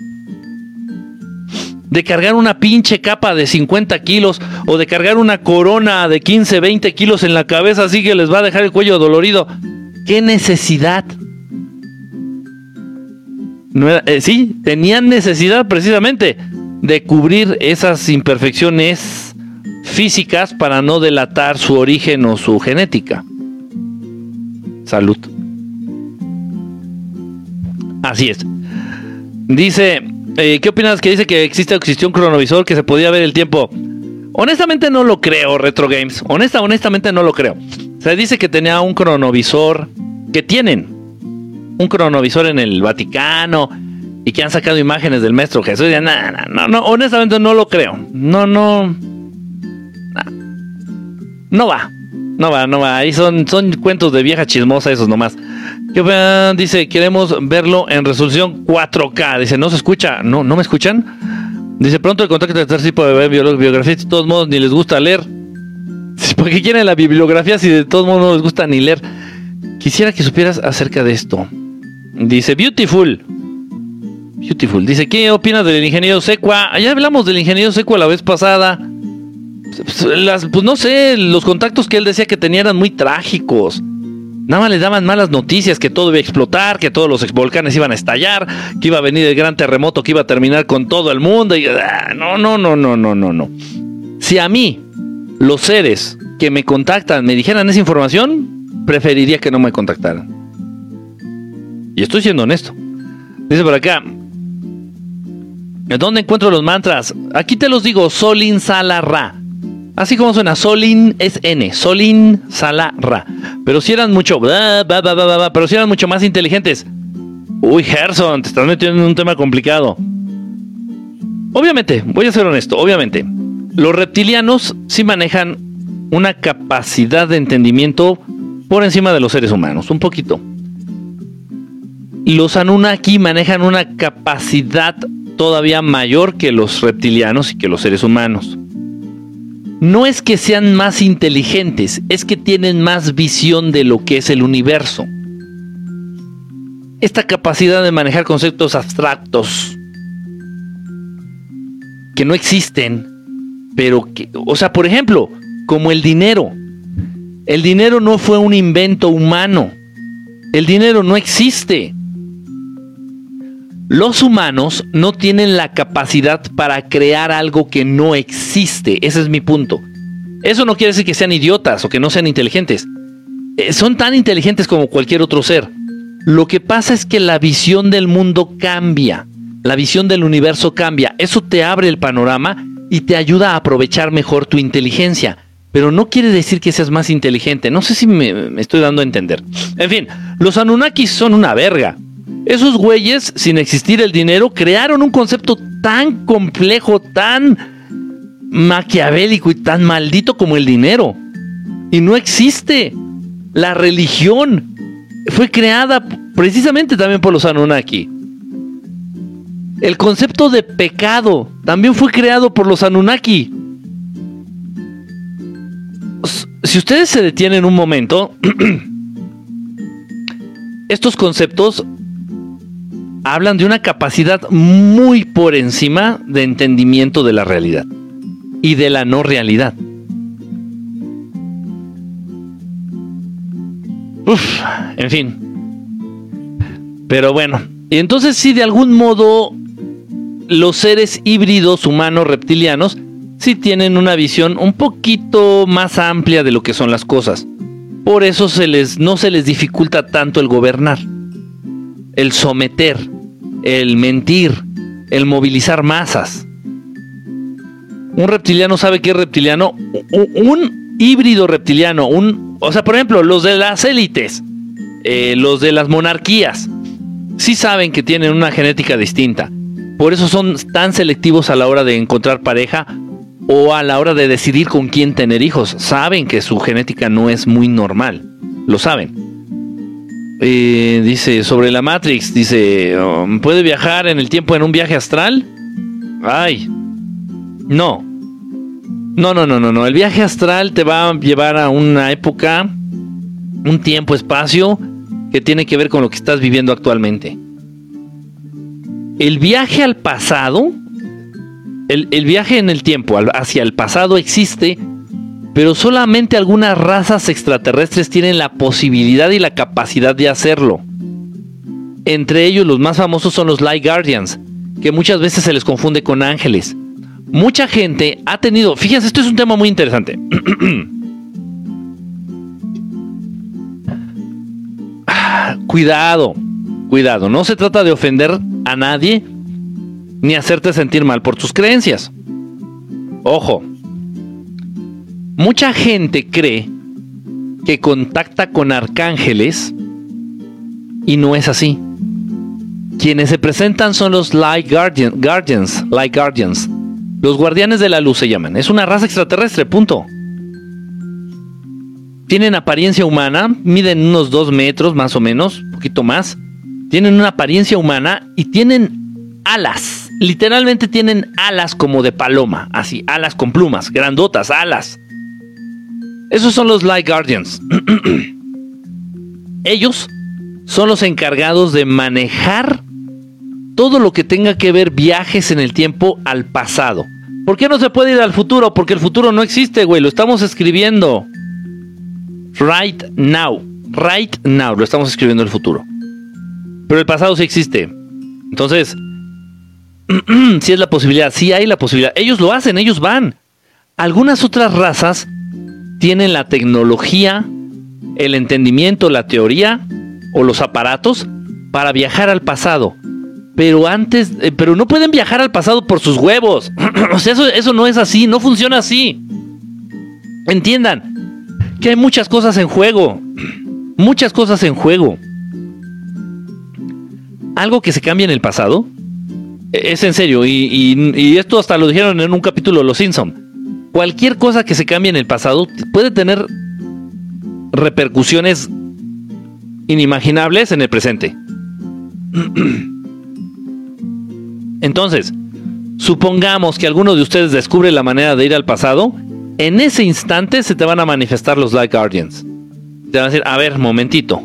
De cargar una pinche capa de 50 kilos o de cargar una corona de 15, 20 kilos en la cabeza así que les va a dejar el cuello dolorido. ¿Qué necesidad? Eh, sí, tenían necesidad precisamente de cubrir esas imperfecciones físicas para no delatar su origen o su genética. Salud. Así es. Dice, eh, ¿qué opinas que dice que existe existió un cronovisor que se podía ver el tiempo? Honestamente no lo creo, Retro Games. Honesta, honestamente no lo creo. Se dice que tenía un cronovisor, que tienen un cronovisor en el Vaticano, y que han sacado imágenes del maestro Jesús. Y, no, no, honestamente no lo creo. No, no. No va. No va, no va. Ahí son, son cuentos de vieja chismosa esos nomás. Dice, queremos verlo en resolución 4K. Dice, ¿no se escucha? No, ¿no me escuchan? Dice, pronto el contacto de tercer tipo de biografía. De todos modos, ni les gusta leer. ¿Por qué quieren la bibliografía si de todos modos no les gusta ni leer? Quisiera que supieras acerca de esto. Dice, Beautiful. Beautiful. Dice, ¿qué opinas del ingeniero Secua? Ya hablamos del ingeniero Secua la vez pasada. Las, pues no sé, los contactos que él decía que tenía eran muy trágicos. Nada más le daban malas noticias, que todo iba a explotar, que todos los volcanes iban a estallar, que iba a venir el gran terremoto que iba a terminar con todo el mundo. Y, no, no, no, no, no, no, no. Si a mí, los seres que me contactan me dijeran esa información, preferiría que no me contactaran. Y estoy siendo honesto. Dice por acá, ¿Dónde encuentro los mantras? Aquí te los digo, Solin Sala Ra. Así como suena, Solin es N, Solin Sala Ra. Pero si eran mucho, pero si eran mucho más inteligentes. Uy, Gerson, te estás metiendo en un tema complicado. Obviamente, voy a ser honesto, obviamente, los reptilianos sí manejan una capacidad de entendimiento por encima de los seres humanos, un poquito. Los Anunnaki manejan una capacidad todavía mayor que los reptilianos y que los seres humanos. No es que sean más inteligentes, es que tienen más visión de lo que es el universo. Esta capacidad de manejar conceptos abstractos que no existen, pero que, o sea, por ejemplo, como el dinero. El dinero no fue un invento humano. El dinero no existe. Los humanos no tienen la capacidad para crear algo que no existe. Ese es mi punto. Eso no quiere decir que sean idiotas o que no sean inteligentes. Eh, son tan inteligentes como cualquier otro ser. Lo que pasa es que la visión del mundo cambia. La visión del universo cambia. Eso te abre el panorama y te ayuda a aprovechar mejor tu inteligencia. Pero no quiere decir que seas más inteligente. No sé si me, me estoy dando a entender. En fin, los Anunnakis son una verga. Esos güeyes, sin existir el dinero, crearon un concepto tan complejo, tan maquiavélico y tan maldito como el dinero. Y no existe. La religión fue creada precisamente también por los Anunnaki. El concepto de pecado también fue creado por los Anunnaki. Si ustedes se detienen un momento (clears throat) estos conceptos hablan de una capacidad muy por encima de entendimiento de la realidad y de la no realidad. Uf, en fin. Pero bueno, entonces si de algún modo los seres híbridos humanos reptilianos sí tienen una visión un poquito más amplia de lo que son las cosas. Por eso se les, no se les dificulta tanto el gobernar, el someter, el mentir, el movilizar masas. Un reptiliano sabe que es reptiliano. Un, híbrido reptiliano, un, o sea, por ejemplo, los de las élites, eh, los de las monarquías, sí saben que tienen una genética distinta. Por eso son tan selectivos a la hora de encontrar pareja o a la hora de decidir con quién tener hijos. Saben que su genética no es muy normal. Lo saben. Dice sobre la Matrix, dice, um, ¿puede viajar en el tiempo en un viaje astral? Ay, no. No, no, no, no, no. El viaje astral te va a llevar a una época, un tiempo, espacio que tiene que ver con lo que estás viviendo actualmente. El viaje al pasado, el, viaje en el tiempo hacia el pasado existe, pero solamente algunas razas extraterrestres tienen la posibilidad y la capacidad de hacerlo. Entre ellos los más famosos son los Light Guardians, que muchas veces se les confunde con ángeles. Mucha gente ha tenido, fíjense, esto es un tema muy interesante. (clears throat) cuidado, cuidado, no se trata de ofender a nadie ni hacerte sentir mal por tus creencias. Ojo, mucha gente cree que contacta con arcángeles y no es así. Quienes se presentan son los Light Guardians, Light Guardians. Los guardianes de la luz se llaman. Es una raza extraterrestre, punto. Tienen apariencia humana, miden unos dos metros más o menos, un poquito más. Tienen una apariencia humana y tienen alas. Literalmente tienen alas como de paloma, así, alas con plumas, grandotas, alas. Esos son los Light Guardians. (clears throat) Ellos son los encargados de manejar todo lo que tenga que ver viajes en el tiempo al pasado. ¿Por qué no se puede ir al futuro? Porque el futuro no existe, güey, lo estamos escribiendo. Right now. Right now. Lo estamos escribiendo el futuro. Pero el pasado sí existe. Entonces, (clears throat) si es la posibilidad, sí hay la posibilidad. Ellos lo hacen, ellos van. Algunas otras razas tienen la tecnología, el entendimiento, la teoría o los aparatos para viajar al pasado. Pero antes, eh, pero no pueden viajar al pasado por sus huevos. (clears throat) o sea, eso, eso no es así, no funciona así. Entiendan, que hay muchas cosas en juego. (clears throat) Muchas cosas en juego. Algo que se cambia en el pasado. E-, es en serio. Y, esto hasta lo dijeron en un capítulo de Los Simpson. Cualquier cosa que se cambie en el pasado puede tener repercusiones inimaginables en el presente. (clears throat) Entonces, supongamos que alguno de ustedes descubre la manera de ir al pasado en ese instante se te van a manifestar los Light Guardians. Te van a decir, a ver, momentito.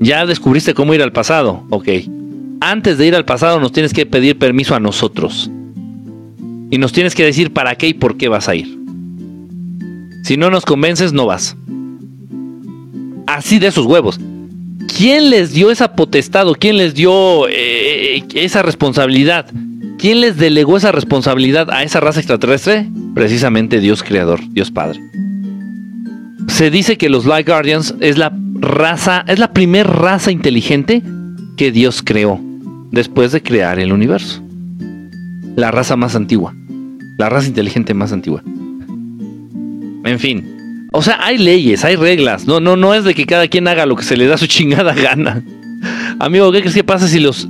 Ya descubriste cómo ir al pasado. Ok. Antes de ir al pasado nos tienes que pedir permiso a nosotros. Y nos tienes que decir para qué y por qué vas a ir. Si no nos convences, no vas. Así de esos huevos. ¿Quién les dio esa potestad o quién les dio eh, esa responsabilidad? ¿Quién les delegó esa responsabilidad a esa raza extraterrestre? Precisamente Dios Creador, Dios Padre. Se dice que los Light Guardians es la raza, es la primera raza inteligente que Dios creó después de crear el universo. La raza más antigua, la raza inteligente más antigua. En fin, o sea, hay leyes, hay reglas. No, no, no es de que cada quien haga lo que se le da su chingada (laughs) gana. Amigo, ¿qué crees que pasa si los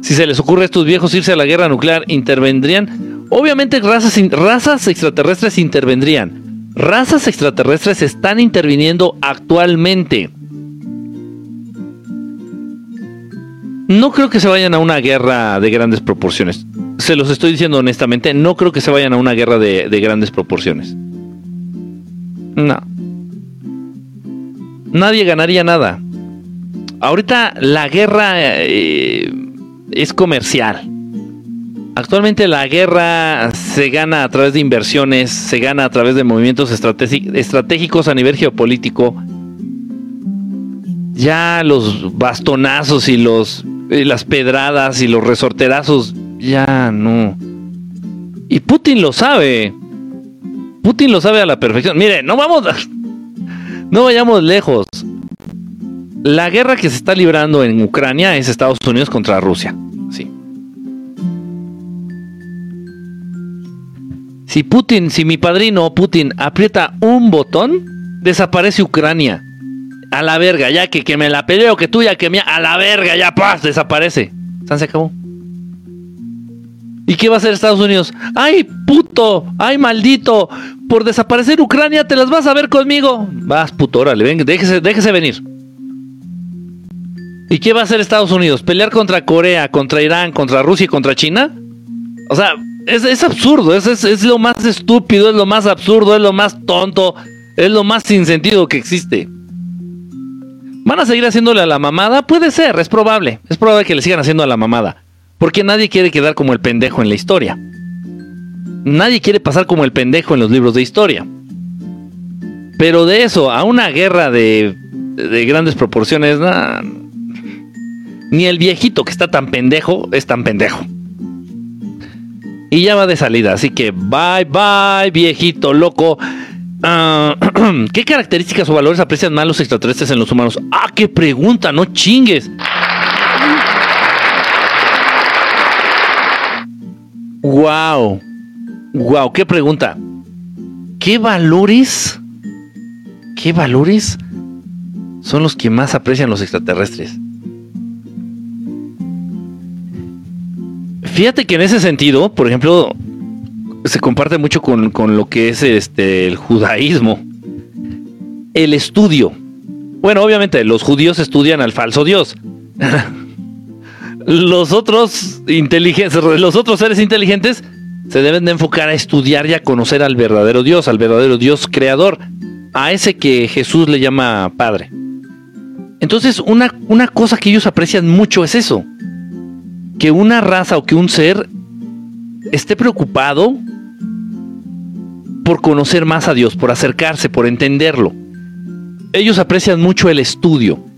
si se les ocurre a estos viejos irse a la guerra nuclear, intervendrían. Obviamente razas, razas extraterrestres intervendrían. Razas extraterrestres están interviniendo actualmente. No creo que se vayan a una guerra de grandes proporciones. Se los estoy diciendo honestamente, no creo que se vayan a una guerra de, de grandes proporciones. No. Nadie ganaría nada. ahorita la guerra eh, es comercial. Actualmente la guerra se gana a través de inversiones, se gana a través de movimientos estratégicos a nivel geopolítico. Ya los bastonazos y los las pedradas y los resorterazos ya no. Y Putin lo sabe. Putin lo sabe a la perfección. Mire, no vamos a, (laughs) no vayamos lejos. La guerra que se está librando en Ucrania es Estados Unidos contra Rusia. Sí. Si Putin, si mi padrino Putin aprieta un botón, desaparece Ucrania. A la verga, ya que, que me la peleo, que tuya, que mía, a la verga, ya paz, desaparece. Se acabó. ¿Y qué va a hacer Estados Unidos? ¡Ay, puto! ¡Ay, maldito! Por desaparecer Ucrania te las vas a ver conmigo. Vas, puto, órale, ven, déjese, déjese venir. ¿Y qué va a hacer Estados Unidos? ¿Pelear contra Corea, contra Irán, contra Rusia y contra China? O sea, es, absurdo, es, es, lo más estúpido, es lo más absurdo, es lo más tonto, es lo más sin sentido que existe. ¿Van a seguir haciéndole a la mamada? Puede ser, es probable, es probable que le sigan haciendo a la mamada, porque nadie quiere quedar como el pendejo en la historia. Nadie quiere pasar como el pendejo en los libros de historia. Pero de eso a una guerra de, de grandes proporciones, ni el viejito que está tan pendejo es tan pendejo. Y ya va de salida, así que bye bye, viejito loco. Ah, (clears throat) ¿Qué características o valores aprecian más los extraterrestres en los humanos? Ah, qué pregunta, no chingues. Wow. Wow, qué pregunta. ¿Qué valores? ¿Qué valores son los que más aprecian los extraterrestres? Fíjate que en ese sentido, por ejemplo, se comparte mucho con, lo que es este el judaísmo. El estudio. Bueno, obviamente, los judíos estudian al falso Dios. (laughs) los otros inteligentes, los otros seres inteligentes se deben de enfocar a estudiar y a conocer al verdadero Dios, al verdadero Dios creador, a ese que Jesús le llama Padre. Entonces, una, una cosa que ellos aprecian mucho es eso, que una raza o que un ser esté preocupado por conocer más a Dios, por acercarse, por entenderlo. Ellos aprecian mucho el estudio.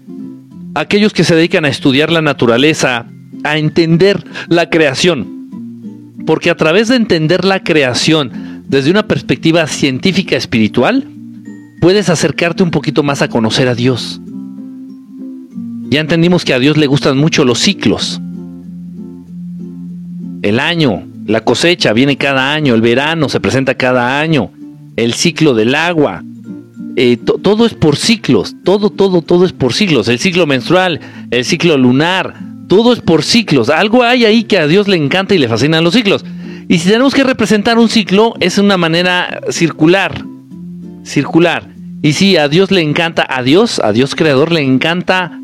Aquellos que se dedican a estudiar la naturaleza, a entender la creación. Porque a través de entender la creación desde una perspectiva científica espiritual, puedes acercarte un poquito más a conocer a Dios. Ya entendimos que a Dios le gustan mucho los ciclos el año, la cosecha viene cada año, el verano se presenta cada año, el ciclo del agua. Eh, todo es por ciclos, todo, todo, todo es por ciclos. El ciclo menstrual, el ciclo lunar, todo es por ciclos. Algo hay ahí que a Dios le encanta y le fascinan los ciclos. Y si tenemos que representar un ciclo, es una manera circular. Circular. Y si a Dios le encanta, a Dios, a Dios creador le encanta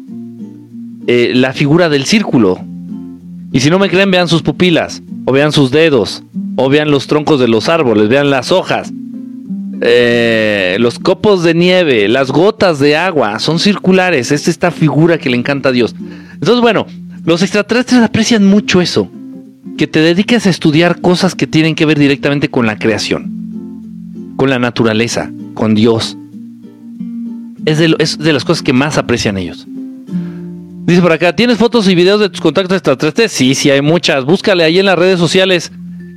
eh, la figura del círculo. Y si no me creen, vean sus pupilas, o vean sus dedos, o vean los troncos de los árboles, vean las hojas, eh, los copos de nieve, las gotas de agua, son circulares. Es esta figura que le encanta a Dios. Entonces, bueno, los extraterrestres aprecian mucho eso, que te dediques a estudiar cosas que tienen que ver directamente con la creación, con la naturaleza, con Dios. Es de, es de las cosas que más aprecian ellos. Dice por acá, ¿tienes fotos y videos de tus contactos extraterrestres? Sí, sí, hay muchas. Búscale ahí en las redes sociales.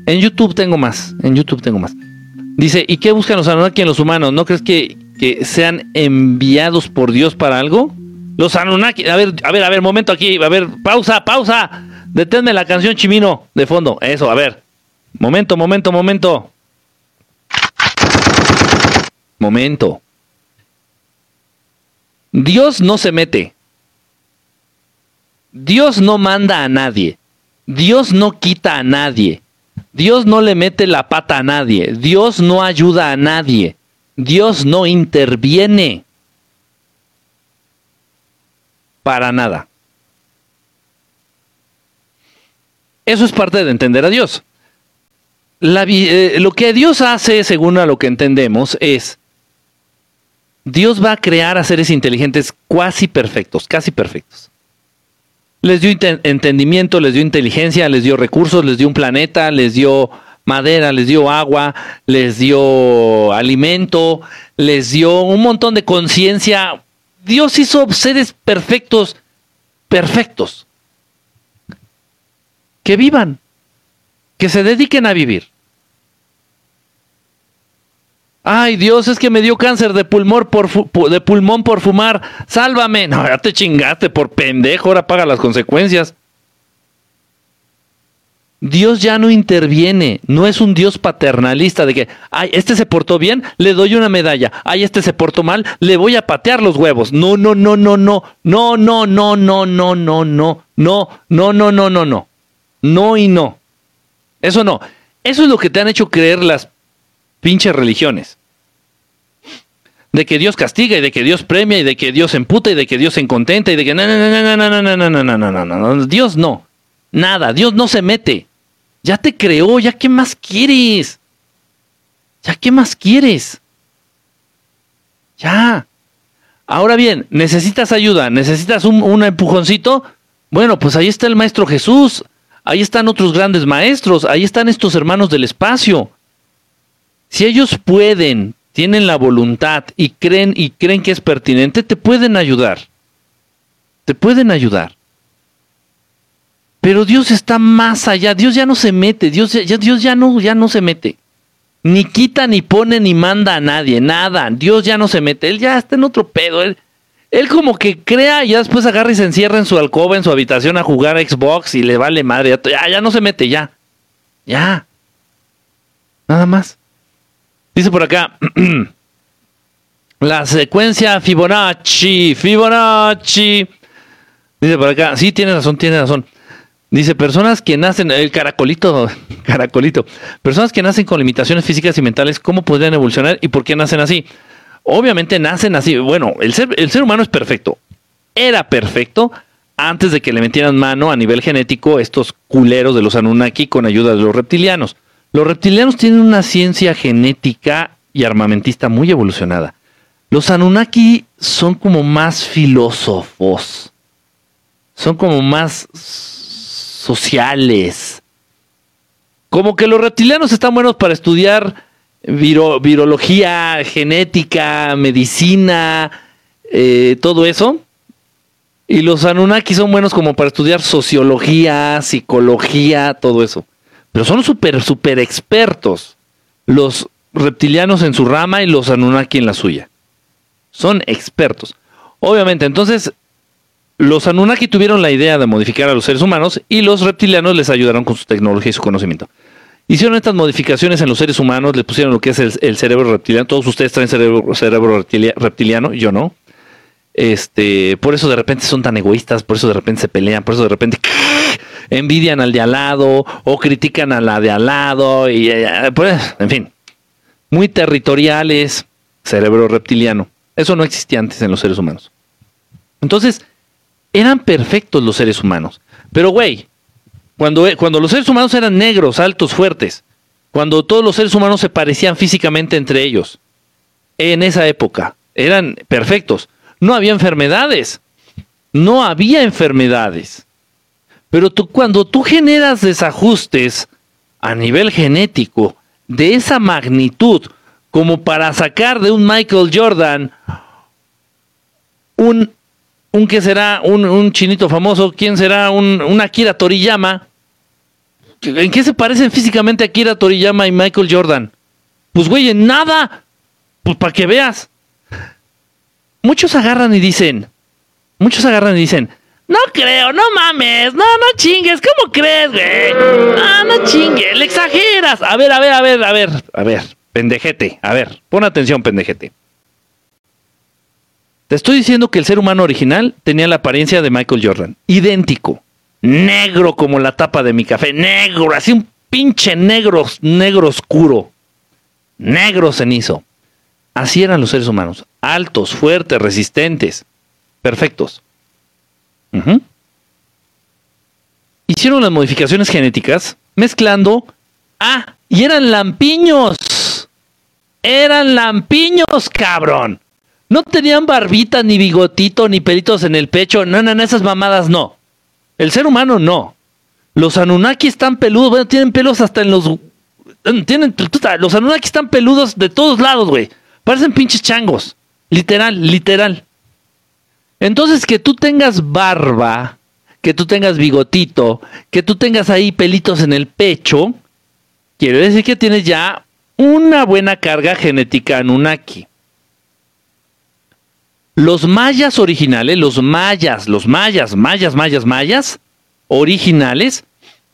En YouTube tengo más. En YouTube tengo más. Dice, ¿y qué buscan los Anunnaki en los humanos? ¿No crees que, que sean enviados por Dios para algo? Los Anunnaki, a ver, a ver, a ver, momento aquí, a ver, pausa, pausa. Deténme la canción Chimino de fondo. Eso, a ver. Momento, momento, momento. Momento. Dios no se mete. Dios no manda a nadie. Dios no quita a nadie. Dios no le mete la pata a nadie. Dios no ayuda a nadie. Dios no interviene. Para nada. Eso es parte de entender a Dios. Eh, lo que Dios hace, según a lo que entendemos, es Dios va a crear a seres inteligentes casi perfectos, casi perfectos. Les dio entendimiento, les dio inteligencia, les dio recursos, les dio un planeta, les dio madera, les dio agua, les dio alimento, les dio un montón de conciencia. Dios hizo seres perfectos, perfectos. Que vivan, que se dediquen a vivir. Ay, Dios, es que me dio cáncer de pulmón por, de pulmón por fumar. Sálvame. No, ya te chingaste por pendejo. Ahora paga las consecuencias. Dios ya no interviene. No es un Dios paternalista de que, ay, este se portó bien, le doy una medalla. Ay, este se portó mal, le voy a patear los huevos. No, no, no, no, no. No, no, no, no, no, no, no. No, no, no, no, no, no. No y no. Eso no. Eso es lo que te han hecho creer las pinches religiones. De que Dios castiga y de que Dios premia y de que Dios emputa y de que Dios se contenta y de que no, no, no, no, no, no, no, no, no, no, no, no, Dios no. Nada, Dios no se mete. Ya te creó, ya qué más quieres. Ya qué más quieres. Ya. Ahora bien, necesitas ayuda, necesitas un, un empujoncito. Bueno, pues ahí está el Maestro Jesús, ahí están otros grandes maestros, ahí están estos hermanos del espacio. Si ellos pueden, tienen la voluntad y creen y creen que es pertinente, te pueden ayudar. Te pueden ayudar. Pero Dios está más allá, Dios ya no se mete, Dios ya, Dios ya no, ya no se mete. Ni quita, ni pone, ni manda a nadie, nada. Dios ya no se mete, Él ya está en otro pedo. Él, él como que crea y ya después agarra y se encierra en su alcoba, en su habitación a jugar a Xbox y le vale madre. Ya, ya no se mete, ya. Ya. Nada más. Dice por acá. (clears throat) la secuencia Fibonacci. Fibonacci. Dice por acá. Sí, tiene razón, tiene razón. Dice, personas que nacen, el caracolito, (laughs) caracolito, personas que nacen con limitaciones físicas y mentales, ¿cómo podrían evolucionar y por qué nacen así? Obviamente nacen así. Bueno, el ser, el ser humano es perfecto. Era perfecto antes de que le metieran mano a nivel genético estos culeros de los Anunnaki con ayuda de los reptilianos. Los reptilianos tienen una ciencia genética y armamentista muy evolucionada. Los Anunnaki son como más filósofos. Son como más sociales. Como que los reptilianos están buenos para estudiar virología, genética, medicina, eh, todo eso. Y los Anunnaki son buenos como para estudiar sociología, psicología, todo eso. Pero son súper, súper expertos los reptilianos en su rama y los Anunnaki en la suya. Son expertos. Obviamente, entonces los Anunnaki tuvieron la idea de modificar a los seres humanos y los reptilianos les ayudaron con su tecnología y su conocimiento. Hicieron estas modificaciones en los seres humanos, les pusieron lo que es el, cerebro reptiliano. Todos ustedes traen cerebro, reptiliano, yo no. Este, por eso de repente son tan egoístas, por eso de repente se pelean, por eso de repente (laughs) envidian al de al lado o critican a la de al lado y pues, en fin, muy territoriales, cerebro reptiliano. Eso no existía antes en los seres humanos. Entonces, eran perfectos los seres humanos. Pero, güey, cuando, cuando los seres humanos eran negros, altos, fuertes, cuando todos los seres humanos se parecían físicamente entre ellos, en esa época, eran perfectos. No había enfermedades. No había enfermedades. Pero tú, cuando tú generas desajustes a nivel genético de esa magnitud, como para sacar de un Michael Jordan un un que será un, chinito famoso, quién será un, Akira Toriyama. ¿En qué se parecen físicamente Akira Toriyama y Michael Jordan? Pues güey, en nada. Pues para que veas. Muchos agarran y dicen, muchos agarran y dicen, no creo, no mames, no, no chingues, ¿cómo crees, güey? No, no chingues, le exageras. A ver, a ver, a ver, a ver, a ver, pendejete, a ver, pon atención, pendejete. Te estoy diciendo que el ser humano original tenía la apariencia de Michael Jordan, idéntico, negro como la tapa de mi café, negro, así un pinche negro, negro oscuro, negro cenizo. Así eran los seres humanos, altos, fuertes, resistentes, perfectos. Hicieron las modificaciones genéticas mezclando. Ah, y eran lampiños. Eran lampiños, cabrón. No tenían barbita, ni bigotito, ni pelitos en el pecho. No, no, no, esas mamadas no. El ser humano no. Los Anunnaki están peludos, bueno, tienen pelos hasta en los. Tienen, los Anunnaki están peludos de todos lados, güey. Parecen pinches changos. Literal, literal. Entonces, que tú tengas barba, que tú tengas bigotito, que tú tengas ahí pelitos en el pecho, quiere decir que tienes ya una buena carga genética Anunnaki. Los mayas originales, los mayas, los mayas, mayas, mayas, mayas, originales,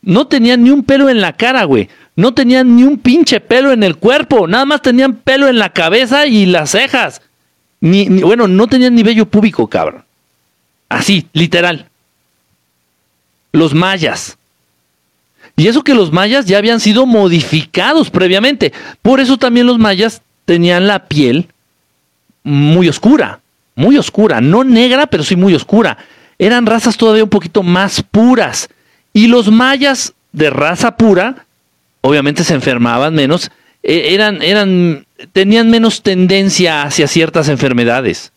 no tenían ni un pelo en la cara, güey. No tenían ni un pinche pelo en el cuerpo. Nada más tenían pelo en la cabeza y las cejas. Ni, bueno, no tenían ni vello púbico, cabrón. Así, literal. Los mayas. Y eso que los mayas ya habían sido modificados previamente. Por eso también los mayas tenían la piel muy oscura muy oscura, no negra, pero sí muy oscura. Eran razas todavía un poquito más puras. Y los mayas de raza pura, obviamente se enfermaban menos, eran, eran, tenían menos tendencia hacia ciertas enfermedades.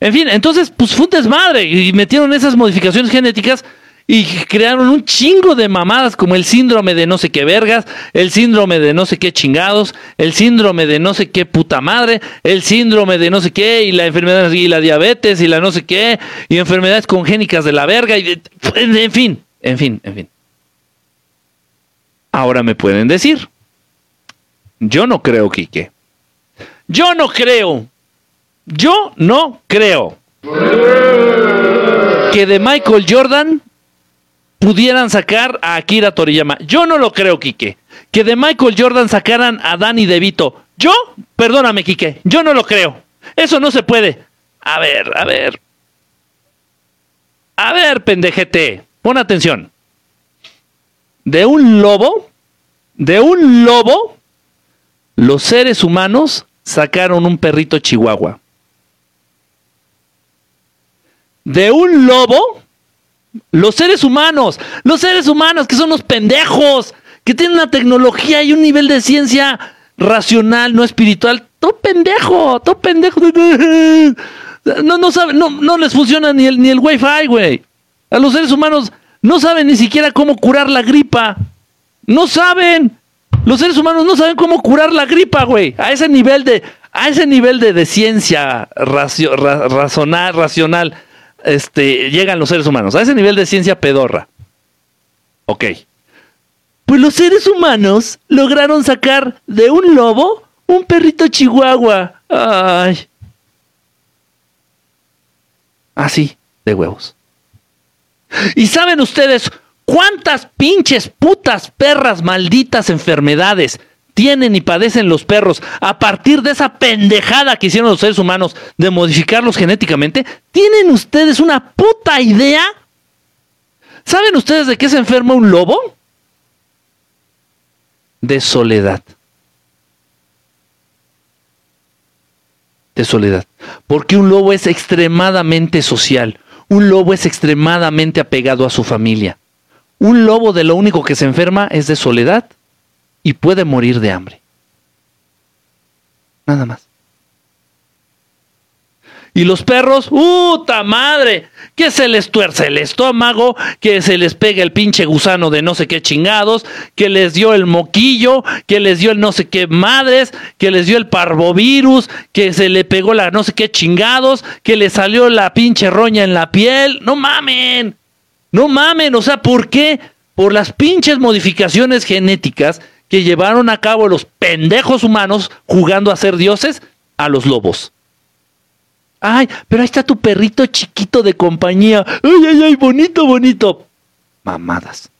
En fin, entonces, pues fue un desmadre y metieron esas modificaciones genéticas y crearon un chingo de mamadas como el síndrome de no sé qué vergas, el síndrome de no sé qué chingados, el síndrome de no sé qué puta madre, el síndrome de no sé qué y la enfermedad y la diabetes y la no sé qué y enfermedades congénicas de la verga y en fin, en fin, en fin. Ahora me pueden decir, yo no creo, Quique. Yo no creo. Yo no creo que de Michael Jordan pudieran sacar a Akira Toriyama. Yo no lo creo, Quique. Que de Michael Jordan sacaran a Danny DeVito. Yo, perdóname, Quique, yo no lo creo. Eso no se puede. A ver, a ver. A ver, pendejete, pon atención. De un lobo, de un lobo, los seres humanos sacaron un perrito chihuahua. De un lobo, los seres humanos, los seres humanos que son los pendejos, que tienen una tecnología y un nivel de ciencia racional, no espiritual, todo pendejo, todo pendejo. No, no saben, no, no les funciona ni el, ni el wifi, güey. A los seres humanos no saben ni siquiera cómo curar la gripa. No saben. Los seres humanos no saben cómo curar la gripa, güey. A ese nivel de, a ese nivel de, ciencia racional, racional este, llegan los seres humanos, a ese nivel de ciencia pedorra. Ok. Pues los seres humanos lograron sacar de un lobo un perrito chihuahua. Ay. Así, de huevos. ¿Y saben ustedes cuántas pinches putas perras malditas enfermedades tienen y padecen los perros a partir de esa pendejada que hicieron los seres humanos de modificarlos genéticamente? ¿Tienen ustedes una puta idea? ¿Saben ustedes de qué se enferma un lobo? De soledad. De soledad. Porque un lobo es extremadamente social. Un lobo es extremadamente apegado a su familia. Un lobo de lo único que se enferma es de soledad y puede morir de hambre. Nada más. Y los perros, ¡puta madre! Que se les tuerce el estómago, que se les pega el pinche gusano de no sé qué chingados, que les dio el moquillo, que les dio el no sé qué madres, que les dio el parvovirus, que se le pegó la no sé qué chingados, que le salió la pinche roña en la piel. ¡No mamen! ¡No mamen! O sea, ¿por qué? Por las pinches modificaciones genéticas que llevaron a cabo los pendejos humanos jugando a ser dioses a los lobos. Ay, pero ahí está tu perrito chiquito de compañía. Ay, ay, ay, bonito, bonito. Mamadas.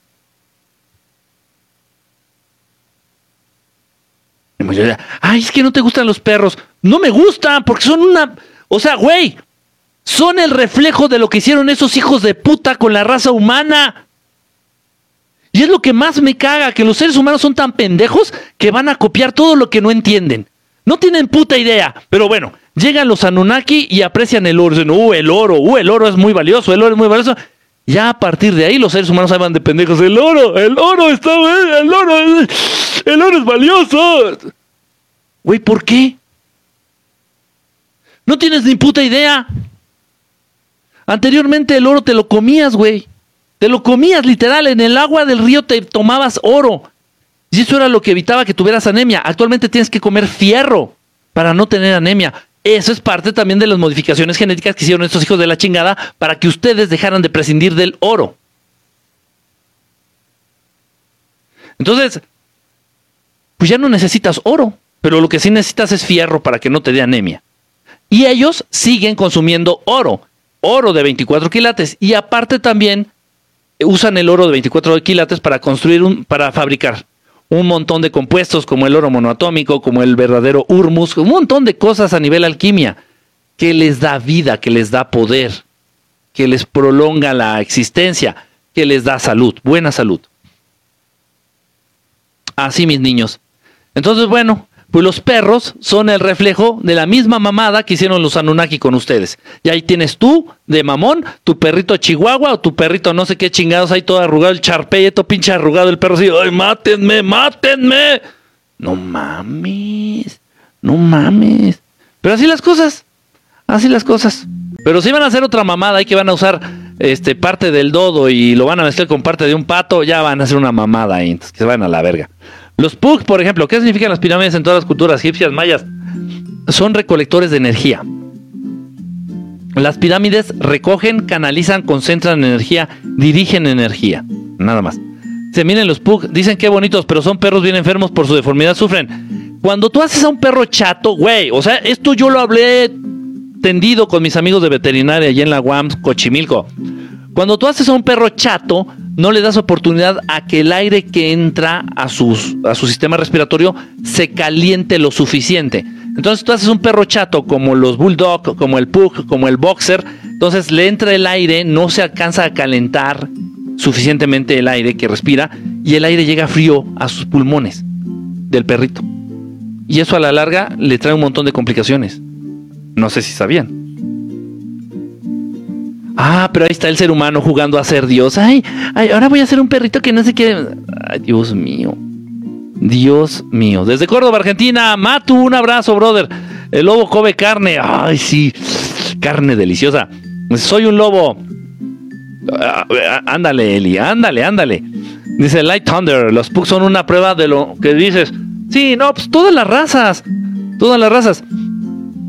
Ay, es que no te gustan los perros. No me gustan porque son una... O sea, güey, son el reflejo de lo que hicieron esos hijos de puta con la raza humana. Y es lo que más me caga, que los seres humanos son tan pendejos que van a copiar todo lo que no entienden. No tienen puta idea, pero bueno, llegan los Anunnaki y aprecian el oro. Dicen, uh, el oro, uh, el oro es muy valioso, el oro es muy valioso. Ya a partir de ahí los seres humanos se van de pendejos. El oro, el oro está, el oro, el oro es valioso. Güey, ¿por qué? No tienes ni puta idea. Anteriormente el oro te lo comías, güey. Te lo comías literal. En el agua del río te tomabas oro. Y eso era lo que evitaba que tuvieras anemia. Actualmente tienes que comer fierro para no tener anemia. Eso es parte también de las modificaciones genéticas que hicieron estos hijos de la chingada para que ustedes dejaran de prescindir del oro. Entonces, pues ya no necesitas oro, pero lo que sí necesitas es fierro para que no te dé anemia. Y ellos siguen consumiendo oro, oro de 24 quilates y aparte también usan el oro de 24 quilates para construir un para fabricar un montón de compuestos como el oro monoatómico, como el verdadero urmus, un montón de cosas a nivel alquimia que les da vida, que les da poder, que les prolonga la existencia, que les da salud, buena salud. Así mis niños. Entonces, bueno, pues los perros son el reflejo de la misma mamada que hicieron los Anunnaki con ustedes. Y ahí tienes tú, de mamón, tu perrito chihuahua o tu perrito no sé qué chingados, ahí todo arrugado, el charpeto, pinche arrugado, el perro así, ¡ay, mátenme, mátenme! No mames, no mames. Pero así las cosas, así las cosas. Pero si van a hacer otra mamada, ahí que van a usar este parte del dodo y lo van a mezclar con parte de un pato, ya van a hacer una mamada ahí, entonces que se vayan a la verga. Los Pug, por ejemplo, ¿qué significan las pirámides en todas las culturas egipcias, mayas? Son recolectores de energía. Las pirámides recogen, canalizan, concentran energía, dirigen energía. Nada más. Se miren los Pug, dicen que bonitos, pero son perros bien enfermos por su deformidad, sufren. Cuando tú haces a un perro chato, güey, o sea, esto yo lo hablé tendido con mis amigos de veterinaria allá en la UAM, Cochimilco. Cuando tú haces a un perro chato, no le das oportunidad a que el aire que entra a, a su sistema respiratorio se caliente lo suficiente. Entonces tú haces un perro chato como los bulldog, como el pug, como el boxer, entonces le entra el aire, no se alcanza a calentar suficientemente el aire que respira y el aire llega frío a sus pulmones del perrito. Y eso a la larga le trae un montón de complicaciones. No sé si sabían. Ah, pero ahí está el ser humano jugando a ser Dios. Ay, ay, ahora voy a ser un perrito que no sé qué. Ay, Dios mío. Dios mío. Desde Córdoba, Argentina, Matu, un abrazo, brother. El lobo come carne. Ay, sí. Carne deliciosa. Soy un lobo. Ah, ándale, Eli, ándale, ándale. Dice Light Thunder, los pugs son una prueba de lo que dices. Sí, no, pues todas las razas. Todas las razas.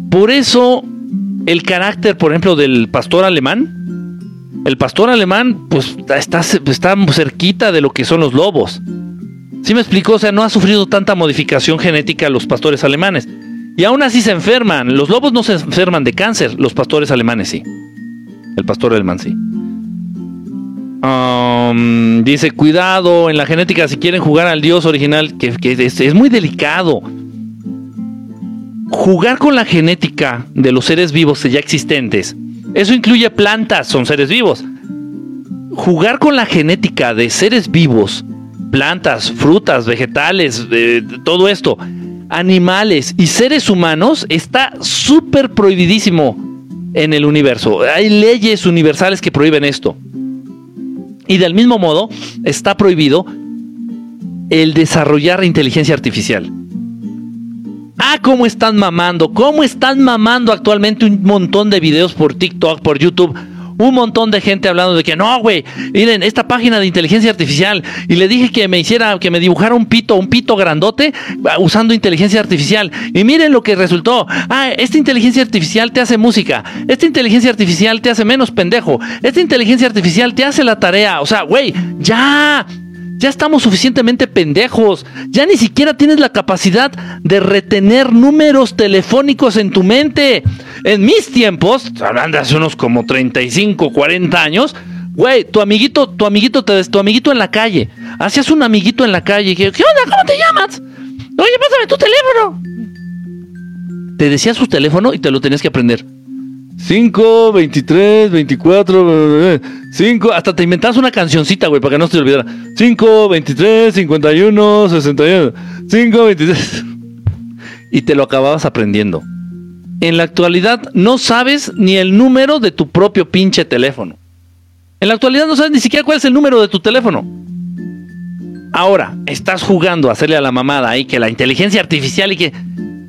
Por eso el carácter, por ejemplo, del pastor alemán el pastor alemán, pues está, está cerquita de lo que son los lobos. ¿Sí me explicó? O sea, no ha sufrido tanta modificación genética los pastores alemanes. Y aún así se enferman. Los lobos no se enferman de cáncer, los pastores alemanes sí. El pastor alemán sí. Um, dice, cuidado en la genética si quieren jugar al dios original, que, es muy delicado. Jugar con la genética de los seres vivos ya existentes eso incluye plantas, son seres vivos. Jugar con la genética de seres vivos, plantas, frutas, vegetales, todo esto, animales y seres humanos está súper prohibidísimo en el universo. Hay leyes universales que prohíben esto. Y del mismo modo está prohibido el desarrollar inteligencia artificial. Ah, cómo están mamando, cómo están mamando actualmente un montón de videos por TikTok, por YouTube. Un montón de gente hablando de que no, güey, miren, esta página de inteligencia artificial. Y le dije que me hiciera, que me dibujara un pito, un pito grandote ah, usando inteligencia artificial. Y miren lo que resultó. Ah, esta inteligencia artificial te hace música. Esta inteligencia artificial te hace menos pendejo. Esta inteligencia artificial te hace la tarea. O sea, güey, ya. Ya estamos suficientemente pendejos. Ya ni siquiera tienes la capacidad de retener números telefónicos en tu mente. En mis tiempos, hablando de hace unos como 35, 40 años, güey, tu amiguito, tu amiguito, te, tu amiguito en la calle. Hacías un amiguito en la calle. ¿Qué onda? ¿Cómo te llamas? Oye, pásame tu teléfono. Te decía su teléfono y te lo tenías que aprender. 5, 23, 24, 5, hasta te inventabas una cancioncita, güey, para que no se te olvidara. 5, 23, 51, 61, 5, 23. Y te lo acababas aprendiendo. En la actualidad no sabes ni el número de tu propio pinche teléfono. En la actualidad no sabes ni siquiera cuál es el número de tu teléfono. Ahora, estás jugando a hacerle a la mamada ahí que la inteligencia artificial y que...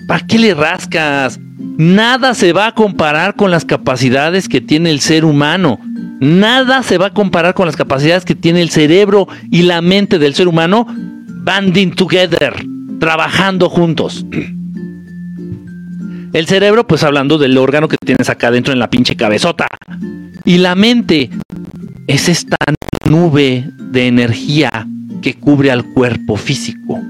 ¿Para qué le rascas? Nada se va a comparar con las capacidades que tiene el ser humano. Nada se va a comparar con las capacidades que tiene el cerebro y la mente del ser humano banding together, trabajando juntos. El cerebro, pues hablando del órgano que tienes acá dentro en la pinche cabezota. Y la mente es esta nube de energía que cubre al cuerpo físico.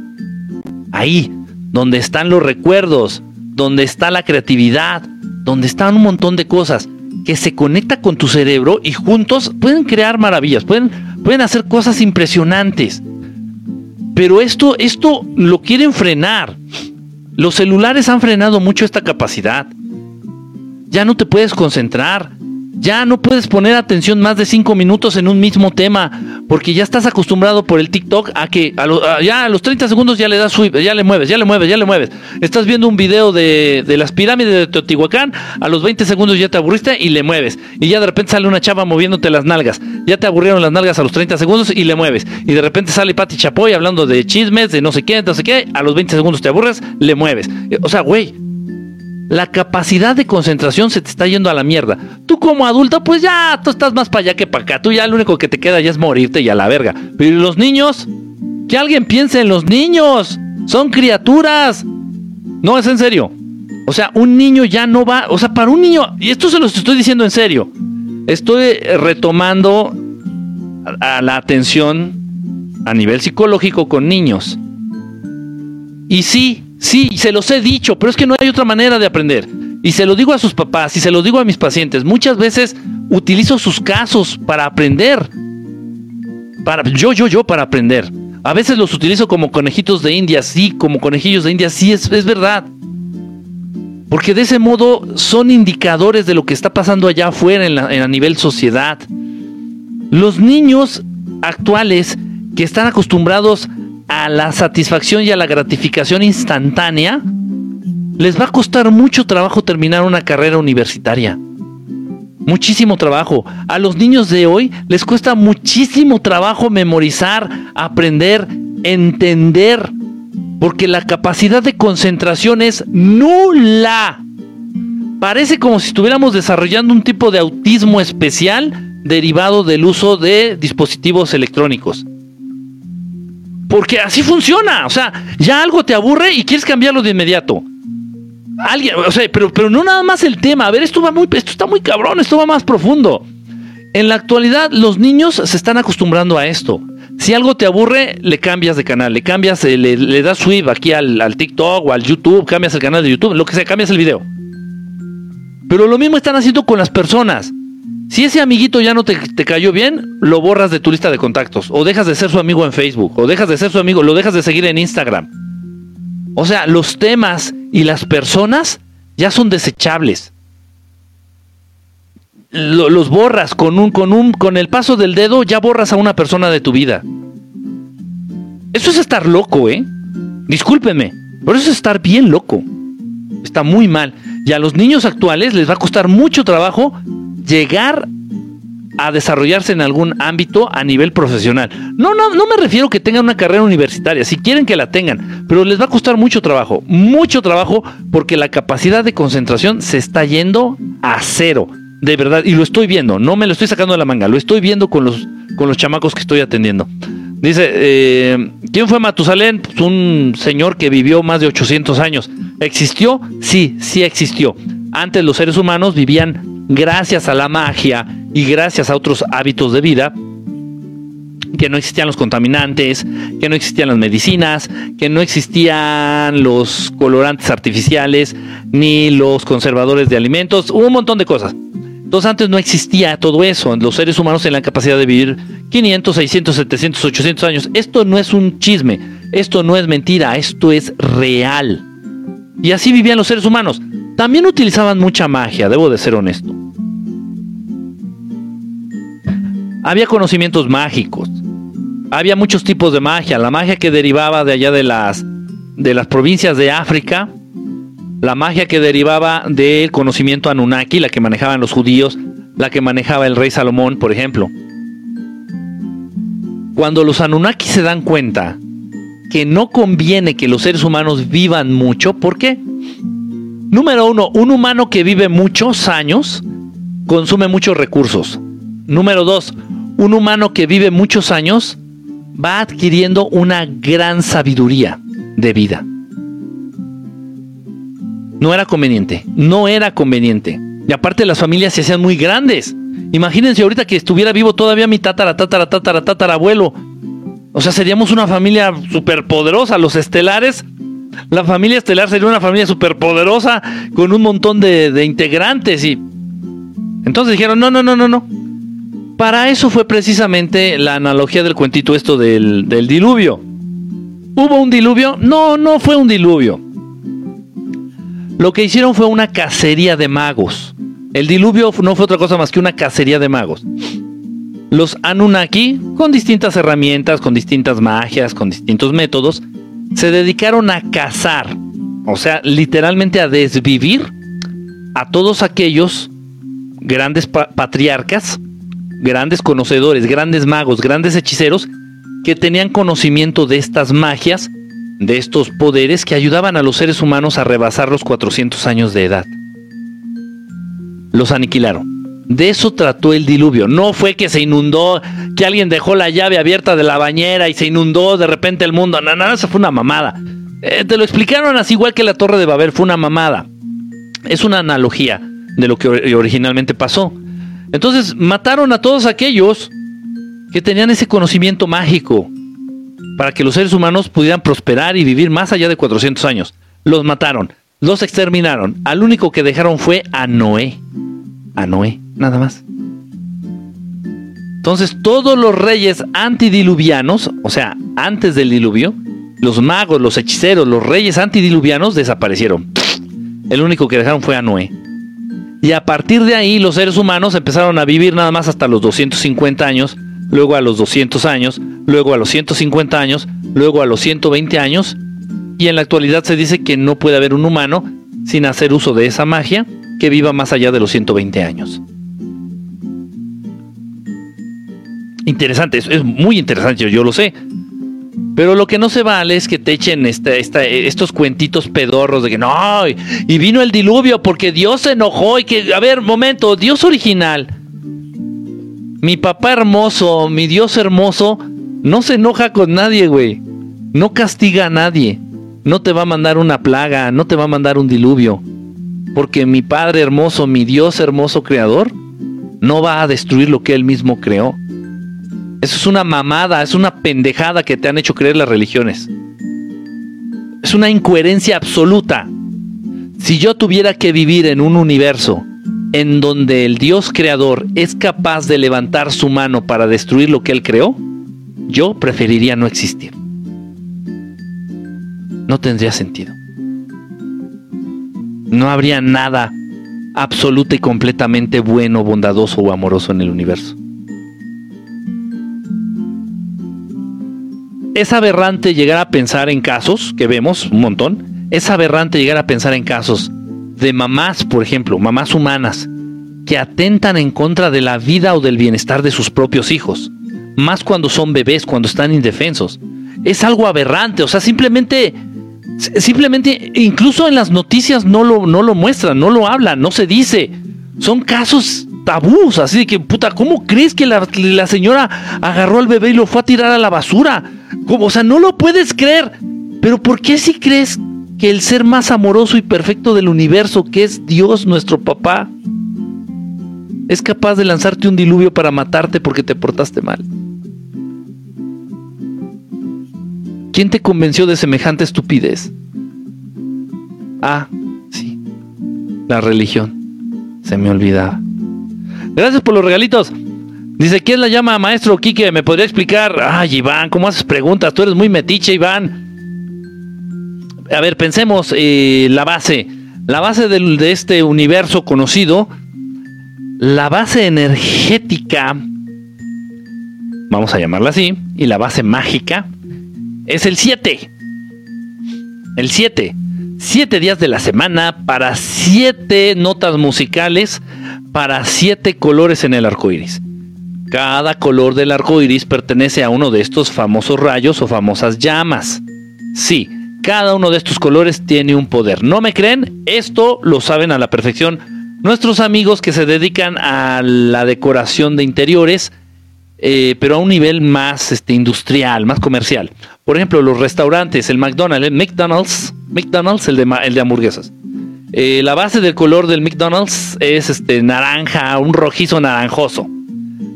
Ahí, donde están los recuerdos, donde está la creatividad, donde están un montón de cosas que se conecta con tu cerebro y juntos pueden crear maravillas, pueden, pueden hacer cosas impresionantes. Pero esto, esto lo quieren frenar. Los celulares han frenado mucho esta capacidad. Ya no te puedes concentrar. Ya no puedes poner atención más de cinco minutos en un mismo tema, porque ya estás acostumbrado por el TikTok a que a ya a los 30 segundos ya le das sweep, ya le mueves, ya le mueves, ya le mueves. Estás viendo un video de, de, las pirámides de Teotihuacán, a los 20 segundos ya te aburriste y le mueves. Y ya de repente sale una chava moviéndote las nalgas. Ya te aburrieron las nalgas a los 30 segundos y le mueves. Y de repente sale Pati Chapoy hablando de chismes, de no sé qué, no sé qué, a los 20 segundos te aburres, le mueves. O sea, güey, la capacidad de concentración se te está yendo a la mierda. Tú como adulto, pues ya, tú estás más para allá que para acá. Tú ya lo único que te queda ya es morirte y a la verga. Pero los niños? Que alguien piense en los niños. Son criaturas. No, es en serio. O sea, un niño ya no va... O sea, para un niño... Y esto se los estoy diciendo en serio. Estoy retomando a la atención a nivel psicológico con niños. Y sí, Sí, se los he dicho, pero es que no hay otra manera de aprender. Y se lo digo a sus papás y se lo digo a mis pacientes. Muchas veces utilizo sus casos para aprender. Para, yo, yo, yo para aprender. A veces los utilizo como conejitos de India, sí, como conejillos de India, sí, es, es verdad. Porque de ese modo son indicadores de lo que está pasando allá afuera en, en a nivel sociedad. Los niños actuales que están acostumbrados a la satisfacción y a la gratificación instantánea, les va a costar mucho trabajo terminar una carrera universitaria. Muchísimo trabajo. A los niños de hoy les cuesta muchísimo trabajo memorizar, aprender, entender, porque la capacidad de concentración es nula. Parece como si estuviéramos desarrollando un tipo de autismo especial derivado del uso de dispositivos electrónicos. Porque así funciona. O sea, ya algo te aburre y quieres cambiarlo de inmediato. Alguien, o sea, pero, pero no nada más el tema. A ver, esto va muy, esto está muy cabrón, esto va más profundo. En la actualidad, los niños se están acostumbrando a esto. Si algo te aburre, le cambias de canal, le cambias, eh, le, das sweep aquí al, al, TikTok o al YouTube, cambias el canal de YouTube, lo que sea, cambias el video. Pero lo mismo están haciendo con las personas. Si ese amiguito ya no te, cayó bien, lo borras de tu lista de contactos. O dejas de ser su amigo en Facebook. O dejas de ser su amigo, lo dejas de seguir en Instagram. O sea, los temas y las personas ya son desechables. los borras con un, con un, con el paso del dedo, ya borras a una persona de tu vida. Eso es estar loco, ¿eh? Discúlpenme, pero eso es estar bien loco. Está muy mal. Y a los niños actuales les va a costar mucho trabajo llegar a desarrollarse en algún ámbito a nivel profesional. No, no, no me refiero que tengan una carrera universitaria, si quieren que la tengan, pero les va a costar mucho trabajo, mucho trabajo porque la capacidad de concentración se está yendo a cero, de verdad, y lo estoy viendo, no me lo estoy sacando de la manga, lo estoy viendo con los, con los chamacos que estoy atendiendo. Dice, eh, ¿quién fue Matusalén? Pues un señor que vivió más de 800 años. ¿Existió? Sí, sí existió. Antes los seres humanos vivían gracias a la magia y gracias a otros hábitos de vida, que no existían los contaminantes, que no existían las medicinas, que no existían los colorantes artificiales, ni los conservadores de alimentos, un montón de cosas. Entonces antes no existía todo eso, los seres humanos tenían la capacidad de vivir 500, 600, 700, 800 años. Esto no es un chisme, esto no es mentira, esto es real. Y así vivían los seres humanos. También utilizaban mucha magia, debo de ser honesto. Había conocimientos mágicos. Había muchos tipos de magia. La magia que derivaba de allá de las, de las provincias de África. La magia que derivaba del conocimiento Anunnaki, la que manejaban los judíos, la que manejaba el rey Salomón, por ejemplo. Cuando los Anunnaki se dan cuenta que no conviene que los seres humanos vivan mucho, ¿por qué? Número uno, un humano que vive muchos años consume muchos recursos. Número dos, un humano que vive muchos años va adquiriendo una gran sabiduría de vida. No era conveniente, no era conveniente. Y aparte las familias se hacían muy grandes. Imagínense ahorita que estuviera vivo todavía mi tatara, tatara, tatara, tatara abuelo. O sea, seríamos una familia superpoderosa. Los estelares la familia estelar sería una familia superpoderosa con un montón de, integrantes y entonces dijeron, no, no, no, no, no. Para eso fue precisamente la analogía del cuentito esto del, del diluvio. ¿Hubo un diluvio? No, no fue un diluvio. Lo que hicieron fue una cacería de magos. El diluvio no fue otra cosa más que una cacería de magos. Los Anunnaki, con distintas herramientas, con distintas magias, con distintos métodos, se dedicaron a cazar, o sea, literalmente a desvivir a todos aquellos grandes patriarcas, grandes conocedores, grandes magos, grandes hechiceros que tenían conocimiento de estas magias, de estos poderes que ayudaban a los seres humanos a rebasar los 400 años de edad. Los aniquilaron. De eso trató el diluvio. No fue que se inundó, que alguien dejó la llave abierta de la bañera y se inundó de repente el mundo. No, no, eso fue una mamada. Eh, te lo explicaron así igual que la Torre de Babel, fue una mamada. Es una analogía de lo que originalmente pasó. Entonces mataron a todos aquellos que tenían ese conocimiento mágico para que los seres humanos pudieran prosperar y vivir más allá de 400 años. Los mataron, los exterminaron. Al único que dejaron fue a Noé. A Noé nada más. Entonces todos los reyes antidiluvianos, o sea, antes del diluvio, los magos, los hechiceros, los reyes antidiluvianos desaparecieron. El único que dejaron fue a Noé. Y a partir de ahí los seres humanos empezaron a vivir nada más hasta los 250 años, luego a los 200 años, luego a los 150 años, luego a los 120 años. Y en la actualidad se dice que no puede haber un humano sin hacer uso de esa magia que viva más allá de los 120 años. interesante, es, muy interesante, yo, lo sé. Pero lo que no se vale es que te echen estos cuentitos pedorros de que no, y vino el diluvio porque Dios se enojó y que, a ver, momento, Dios original, mi papá hermoso, mi Dios hermoso, no se enoja con nadie, güey. No castiga a nadie. No te va a mandar una plaga, no te va a mandar un diluvio. Porque mi Padre hermoso, mi Dios hermoso creador, no va a destruir lo que Él mismo creó. Eso es una mamada, es una pendejada que te han hecho creer las religiones. Es una incoherencia absoluta. Si yo tuviera que vivir en un universo en donde el Dios creador es capaz de levantar su mano para destruir lo que él creó, yo preferiría no existir. No tendría sentido. No habría nada absoluto y completamente bueno, bondadoso o amoroso en el universo. es aberrante llegar a pensar en casos, que vemos un montón, es aberrante llegar a pensar en casos de mamás, por ejemplo, mamás humanas, que atentan en contra de la vida o del bienestar de sus propios hijos, más cuando son bebés, cuando están indefensos. Es algo aberrante, o sea, simplemente, simplemente, incluso en las noticias no lo, no lo muestran, no lo hablan, no se dice. Son casos tabús, así de que, puta, ¿cómo crees que la, la señora agarró al bebé y lo fue a tirar a la basura? O sea, no lo puedes creer. Pero ¿por qué si crees que el ser más amoroso y perfecto del universo, que es Dios nuestro papá, es capaz de lanzarte un diluvio para matarte porque te portaste mal? ¿Quién te convenció de semejante estupidez? Ah, sí, la religión. Se me olvidaba. Gracias por los regalitos. Dice, ¿quién la llama maestro Quique? ¿Me podría explicar? Ay, Iván, ¿cómo haces preguntas? Tú eres muy metiche, Iván. A ver, pensemos eh, la base. La base de este universo conocido, la base energética, vamos a llamarla así, y la base mágica, es el 7. El 7. Siete días de la semana para siete notas musicales, para siete colores en el arco iris. Cada color del arco iris pertenece a uno de estos famosos rayos o famosas llamas. Sí, Cada uno de estos colores tiene un poder. ¿No me creen? Esto lo saben a la perfección nuestros amigos que se dedican a la decoración de interiores, eh, pero a un nivel más este, industrial, más comercial. Por ejemplo, los restaurantes, el McDonald's, el McDonald's, McDonald's, el de, el de hamburguesas. Eh, la base del color del McDonald's es este naranja, un rojizo naranjoso.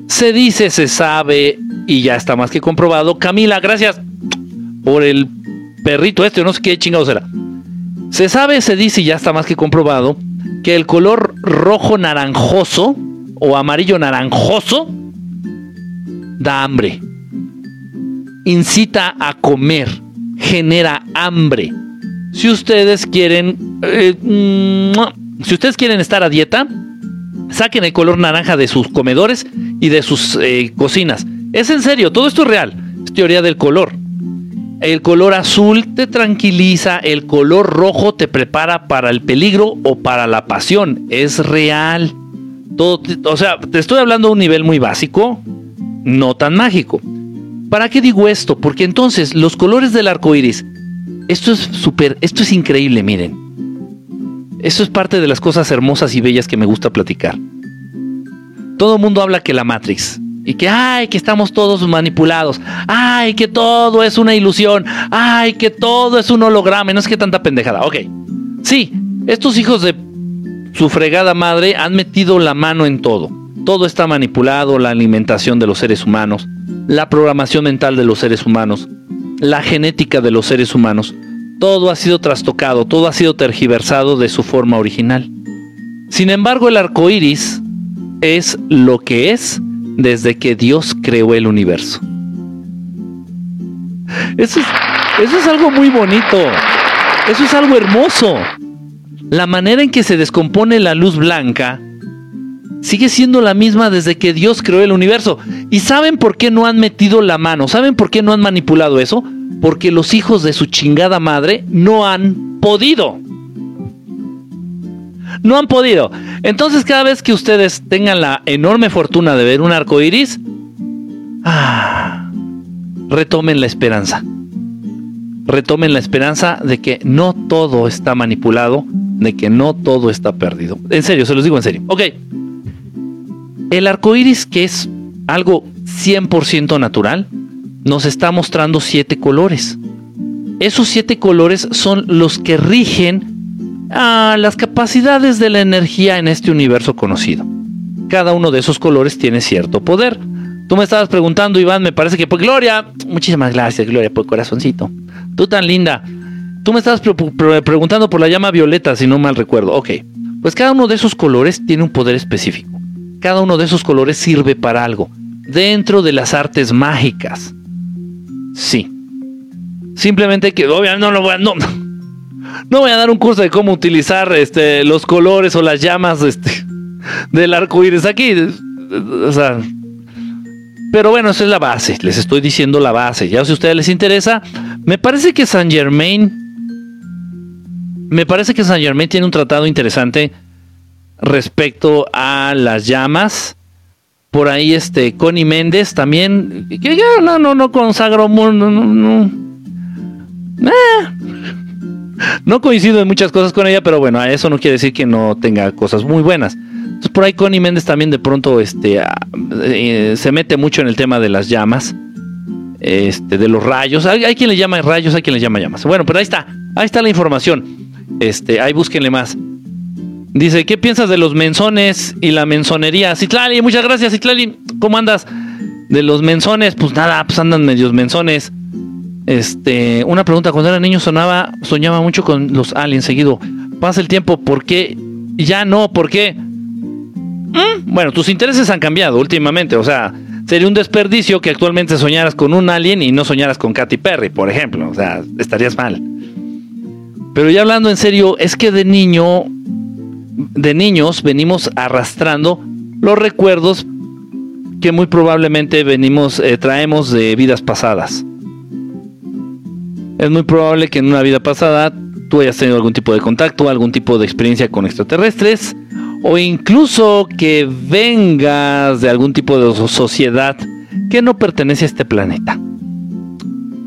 Se dice, se sabe y ya está más que comprobado. Camila, gracias por el perrito este, no sé qué chingado será. Se sabe, se dice y ya está más que comprobado que el color rojo naranjoso o amarillo naranjoso da hambre. Incita a comer, genera hambre. Si ustedes quieren, eh, mm, si ustedes quieren estar a dieta, saquen el color naranja de sus comedores y de sus eh, cocinas. Es en serio, todo esto es real. Es teoría del color. El color azul te tranquiliza, el color rojo te prepara para el peligro o para la pasión. Es real. Todo, o sea, te estoy hablando a un nivel muy básico, no tan mágico. ¿Para qué digo esto? Porque entonces los colores del arco iris esto es súper, esto es increíble, miren. Esto es parte de las cosas hermosas y bellas que me gusta platicar. Todo el mundo habla que la Matrix. Y que, ay, que estamos todos manipulados. Ay, que todo es una ilusión. Ay, que todo es un holograma. no es que tanta pendejada. Ok. Sí, estos hijos de su fregada madre han metido la mano en todo. Todo está manipulado, la alimentación de los seres humanos, la programación mental de los seres humanos, la genética de los seres humanos. Todo ha sido trastocado, todo ha sido tergiversado de su forma original. Sin embargo, el arco iris es lo que es desde que Dios creó el universo. Eso es, algo muy bonito. Eso es algo hermoso. La manera en que se descompone la luz blanca sigue siendo la misma desde que Dios creó el universo. ¿Y saben por qué no han metido la mano? ¿Saben por qué no han manipulado eso? Porque los hijos de su chingada madre no han podido. No han podido. Entonces, cada vez que ustedes tengan la enorme fortuna de ver un arco iris, ah, retomen la esperanza. Retomen la esperanza de que no todo está manipulado, de que no todo está perdido. En serio, se los digo en serio. Ok. El arco iris, que es algo 100% natural, nos está mostrando siete colores. Esos siete colores son los que rigen a las capacidades de la energía en este universo conocido. Cada uno de esos colores tiene cierto poder. Tú me estabas preguntando, Iván, me parece que por Gloria, muchísimas gracias, Gloria, por corazoncito. Tú tan linda. Tú me estabas preguntando por la llama violeta, si no mal recuerdo. Ok, pues cada uno de esos colores tiene un poder específico cada uno de esos colores sirve para algo, dentro de las artes mágicas. Sí. Simplemente que obviamente no lo voy a, no, no voy a dar un curso de cómo utilizar este, los colores o las llamas este, del arco iris aquí. O sea, pero bueno, esa es la base. Les estoy diciendo la base. Ya si a ustedes les interesa, me parece que Saint Germain. Me parece que Saint Germain tiene un tratado interesante respecto a las llamas. Por ahí este Connie Méndez también, no, no, no, no, no. Eh, no coincido en muchas cosas con ella, pero bueno, eso no quiere decir que no tenga cosas muy buenas. Entonces por ahí Connie Méndez también de pronto este, ah, eh, se mete mucho en el tema de las llamas, este, de los rayos. Hay, quien le llama rayos, hay quien le llama llamas. Bueno, pero ahí está, ahí está la información. Este, ahí búsquenle más. Dice, ¿qué piensas de los menzones y la menzonería? Citlali, muchas gracias, Citlali. ¿Cómo andas? De los menzones, pues nada, pues andan medios menzones. Este, una pregunta, cuando era niño sonaba, soñaba mucho con los aliens seguido. Pasa el tiempo, ¿por qué? Ya no, ¿por qué? Mm, bueno, tus intereses han cambiado últimamente, o sea, sería un desperdicio que actualmente soñaras con un alien y no soñaras con Katy Perry, por ejemplo, o sea, estarías mal. Pero ya hablando en serio, es que de niño de niños venimos arrastrando los recuerdos que muy probablemente venimos, eh, traemos de vidas pasadas. Es muy probable que en una vida pasada tú hayas tenido algún tipo de contacto, algún tipo de experiencia con extraterrestres, o incluso que vengas de algún tipo de sociedad que no pertenece a este planeta.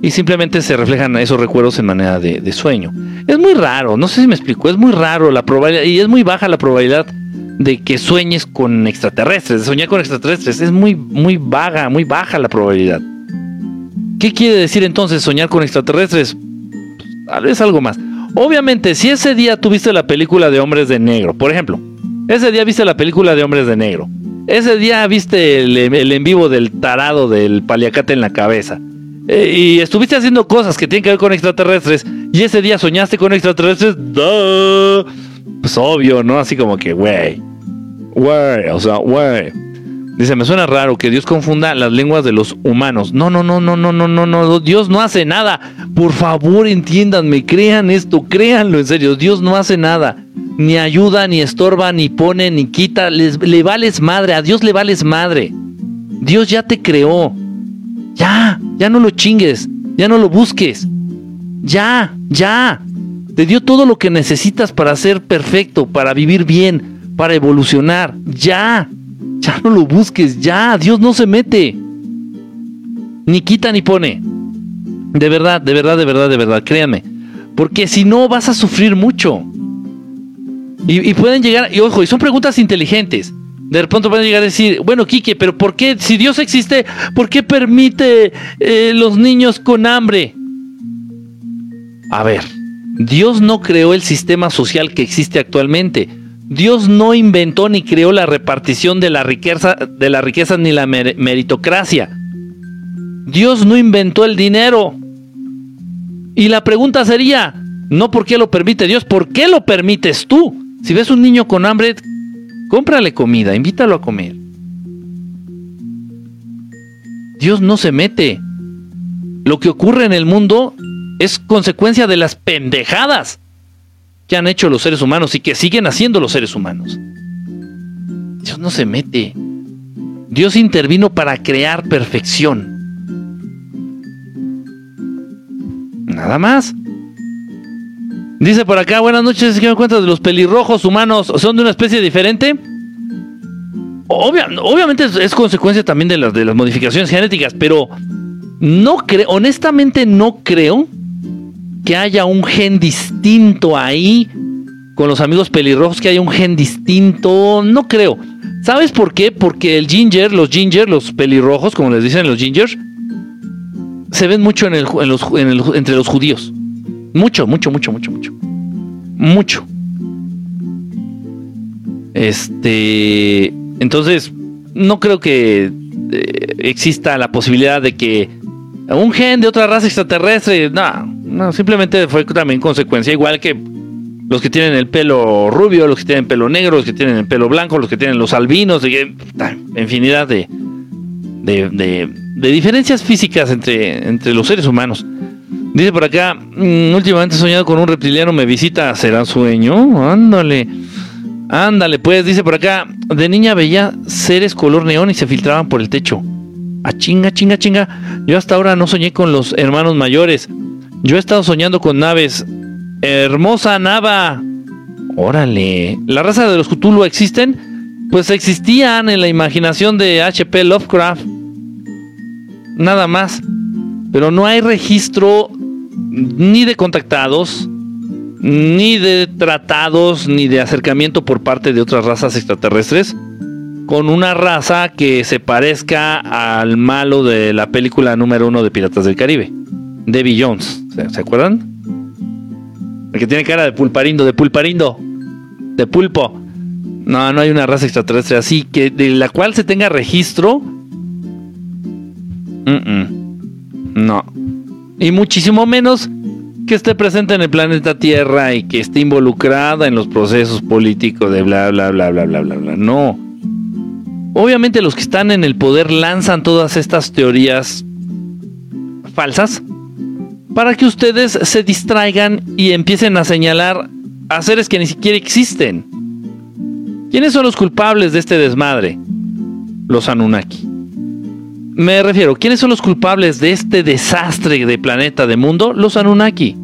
y simplemente se reflejan esos recuerdos en manera de, sueño. Es muy raro, no sé si me explico, es muy raro la probabilidad y es muy baja la probabilidad de que sueñes con extraterrestres, de soñar con extraterrestres, es muy, muy vaga, muy baja la probabilidad. ¿Qué quiere decir entonces soñar con extraterrestres? Tal vez algo más. Obviamente, si ese día tuviste la película de Hombres de Negro, por ejemplo, ese día viste la película de Hombres de Negro, ese día viste el, en vivo del tarado del paliacate en la cabeza, eh, y estuviste haciendo cosas que tienen que ver con extraterrestres, y ese día soñaste con extraterrestres, ¡duh! pues obvio, ¿no? Así como que, güey, güey, o sea, güey. Dice, me suena raro que Dios confunda las lenguas de los humanos. No, no, no, no, no, no, no, no. Dios no hace nada. Por favor, entiéndanme, crean esto, créanlo en serio. Dios no hace nada. Ni ayuda, ni estorba, ni pone, ni quita. Les, le vales madre. A Dios le vales madre. Dios ya te creó. Ya, ya no lo chingues. Ya no lo busques. Ya, ya. Te dio todo lo que necesitas para ser perfecto, para vivir bien, para evolucionar. Ya. Ya no lo busques, ya, Dios no se mete. Ni quita ni pone. De verdad, de verdad, de verdad, de verdad, créanme. Porque si no vas a sufrir mucho. Y, pueden llegar, y ojo, y son preguntas inteligentes. De pronto pueden llegar a decir, bueno, Quique, pero ¿por qué, si Dios existe, ¿por qué permite eh, los niños con hambre? A ver, Dios no creó el sistema social que existe actualmente. Dios no inventó ni creó la repartición de la riqueza, de la riqueza ni la meritocracia. Dios no inventó el dinero. Y la pregunta sería, no por qué lo permite Dios, ¿por qué lo permites tú? Si ves un niño con hambre, cómprale comida, invítalo a comer. Dios no se mete. Lo que ocurre en el mundo es consecuencia de las pendejadas que han hecho los seres humanos y que siguen haciendo los seres humanos. Dios no se mete. Dios intervino para crear perfección. Nada más. Dice por acá, buenas noches, ¿qué me cuentas de los pelirrojos humanos? ¿Son de una especie diferente? obviamente es, consecuencia también de las, de las modificaciones genéticas, pero no creo, honestamente no creo que haya un gen distinto ahí con los amigos pelirrojos, que haya un gen distinto, no creo. ¿Sabes por qué? Porque el ginger, los ginger, los pelirrojos, como les dicen los gingers, se ven mucho entre los judíos. Mucho, mucho, mucho, mucho, mucho. Mucho. Este, entonces, no creo que eh, exista la posibilidad de que un gen de otra raza extraterrestre, no, no, simplemente fue también consecuencia, igual que los que tienen el pelo rubio, los que tienen pelo negro, los que tienen el pelo blanco, los que tienen los albinos, infinidad de, de, diferencias físicas entre, entre los seres humanos. Dice por acá, mm, últimamente he soñado con un reptiliano, me visita, ¿será sueño? Ándale. Ándale, pues, dice por acá, de niña veía seres color neón y se filtraban por el techo. A ah, chinga, chinga, chinga. Yo hasta ahora no soñé con los hermanos mayores. Yo he estado soñando con naves. Hermosa Nava. Órale. ¿La raza de los Cthulhu existen? Pues existían en la imaginación de H.P. Lovecraft. Nada más. Pero no hay registro ni de contactados, ni de tratados, ni de acercamiento por parte de otras razas extraterrestres con una raza que se parezca al malo de la película número uno de Piratas del Caribe. Debbie Jones. ¿Se, acuerdan? El que tiene cara de pulparindo, de pulparindo, de pulpo. No, no hay una raza extraterrestre así que de la cual se tenga registro. No. Y muchísimo menos que esté presente en el planeta Tierra y que esté involucrada en los procesos políticos de bla bla bla bla bla bla bla. No. Obviamente los que están en el poder lanzan todas estas teorías falsas para que ustedes se distraigan y empiecen a señalar a seres que ni siquiera existen. ¿Quiénes son los culpables de este desmadre? Los Anunnaki. Me refiero, ¿quiénes son los culpables de este desastre de planeta, de mundo? Los Anunnaki.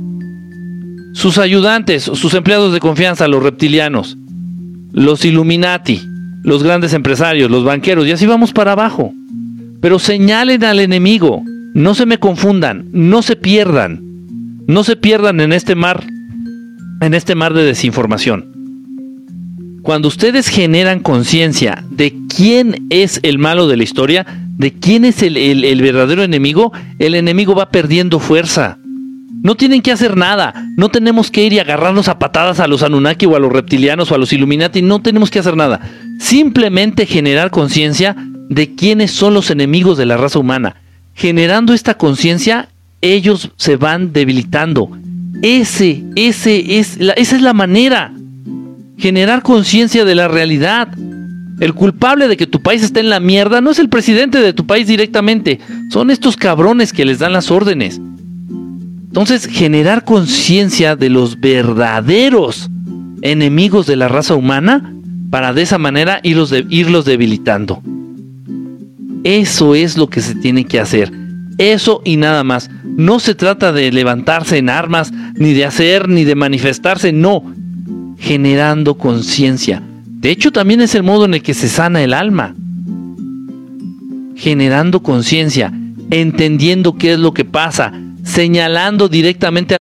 Sus ayudantes, sus empleados de confianza, los reptilianos, los Illuminati, los grandes empresarios, los banqueros, y así vamos para abajo. Pero señalen al enemigo, no se me confundan, no se pierdan, no se pierdan en este mar, en este mar de desinformación. Cuando ustedes generan conciencia de quién es el malo de la historia, de quién es el, verdadero enemigo, el enemigo va perdiendo fuerza. No tienen que hacer nada. No tenemos que ir y agarrarnos a patadas a los Anunnaki o a los reptilianos o a los Illuminati. No tenemos que hacer nada. Simplemente generar conciencia de quiénes son los enemigos de la raza humana. Generando esta conciencia, ellos se van debilitando. Ese, ese es la, esa es la manera. Generar conciencia de la realidad. El culpable de que tu país esté en la mierda no es el presidente de tu país directamente, son estos cabrones que les dan las órdenes. Entonces, generar conciencia de los verdaderos enemigos de la raza humana para de esa manera irlos, de, irlos debilitando. Eso es lo que se tiene que hacer. Eso y nada más. No se trata de levantarse en armas, ni de hacer, ni de manifestarse, no. Generando conciencia. De hecho, también es el modo en el que se sana el alma. Generando conciencia, entendiendo qué es lo que pasa, señalando directamente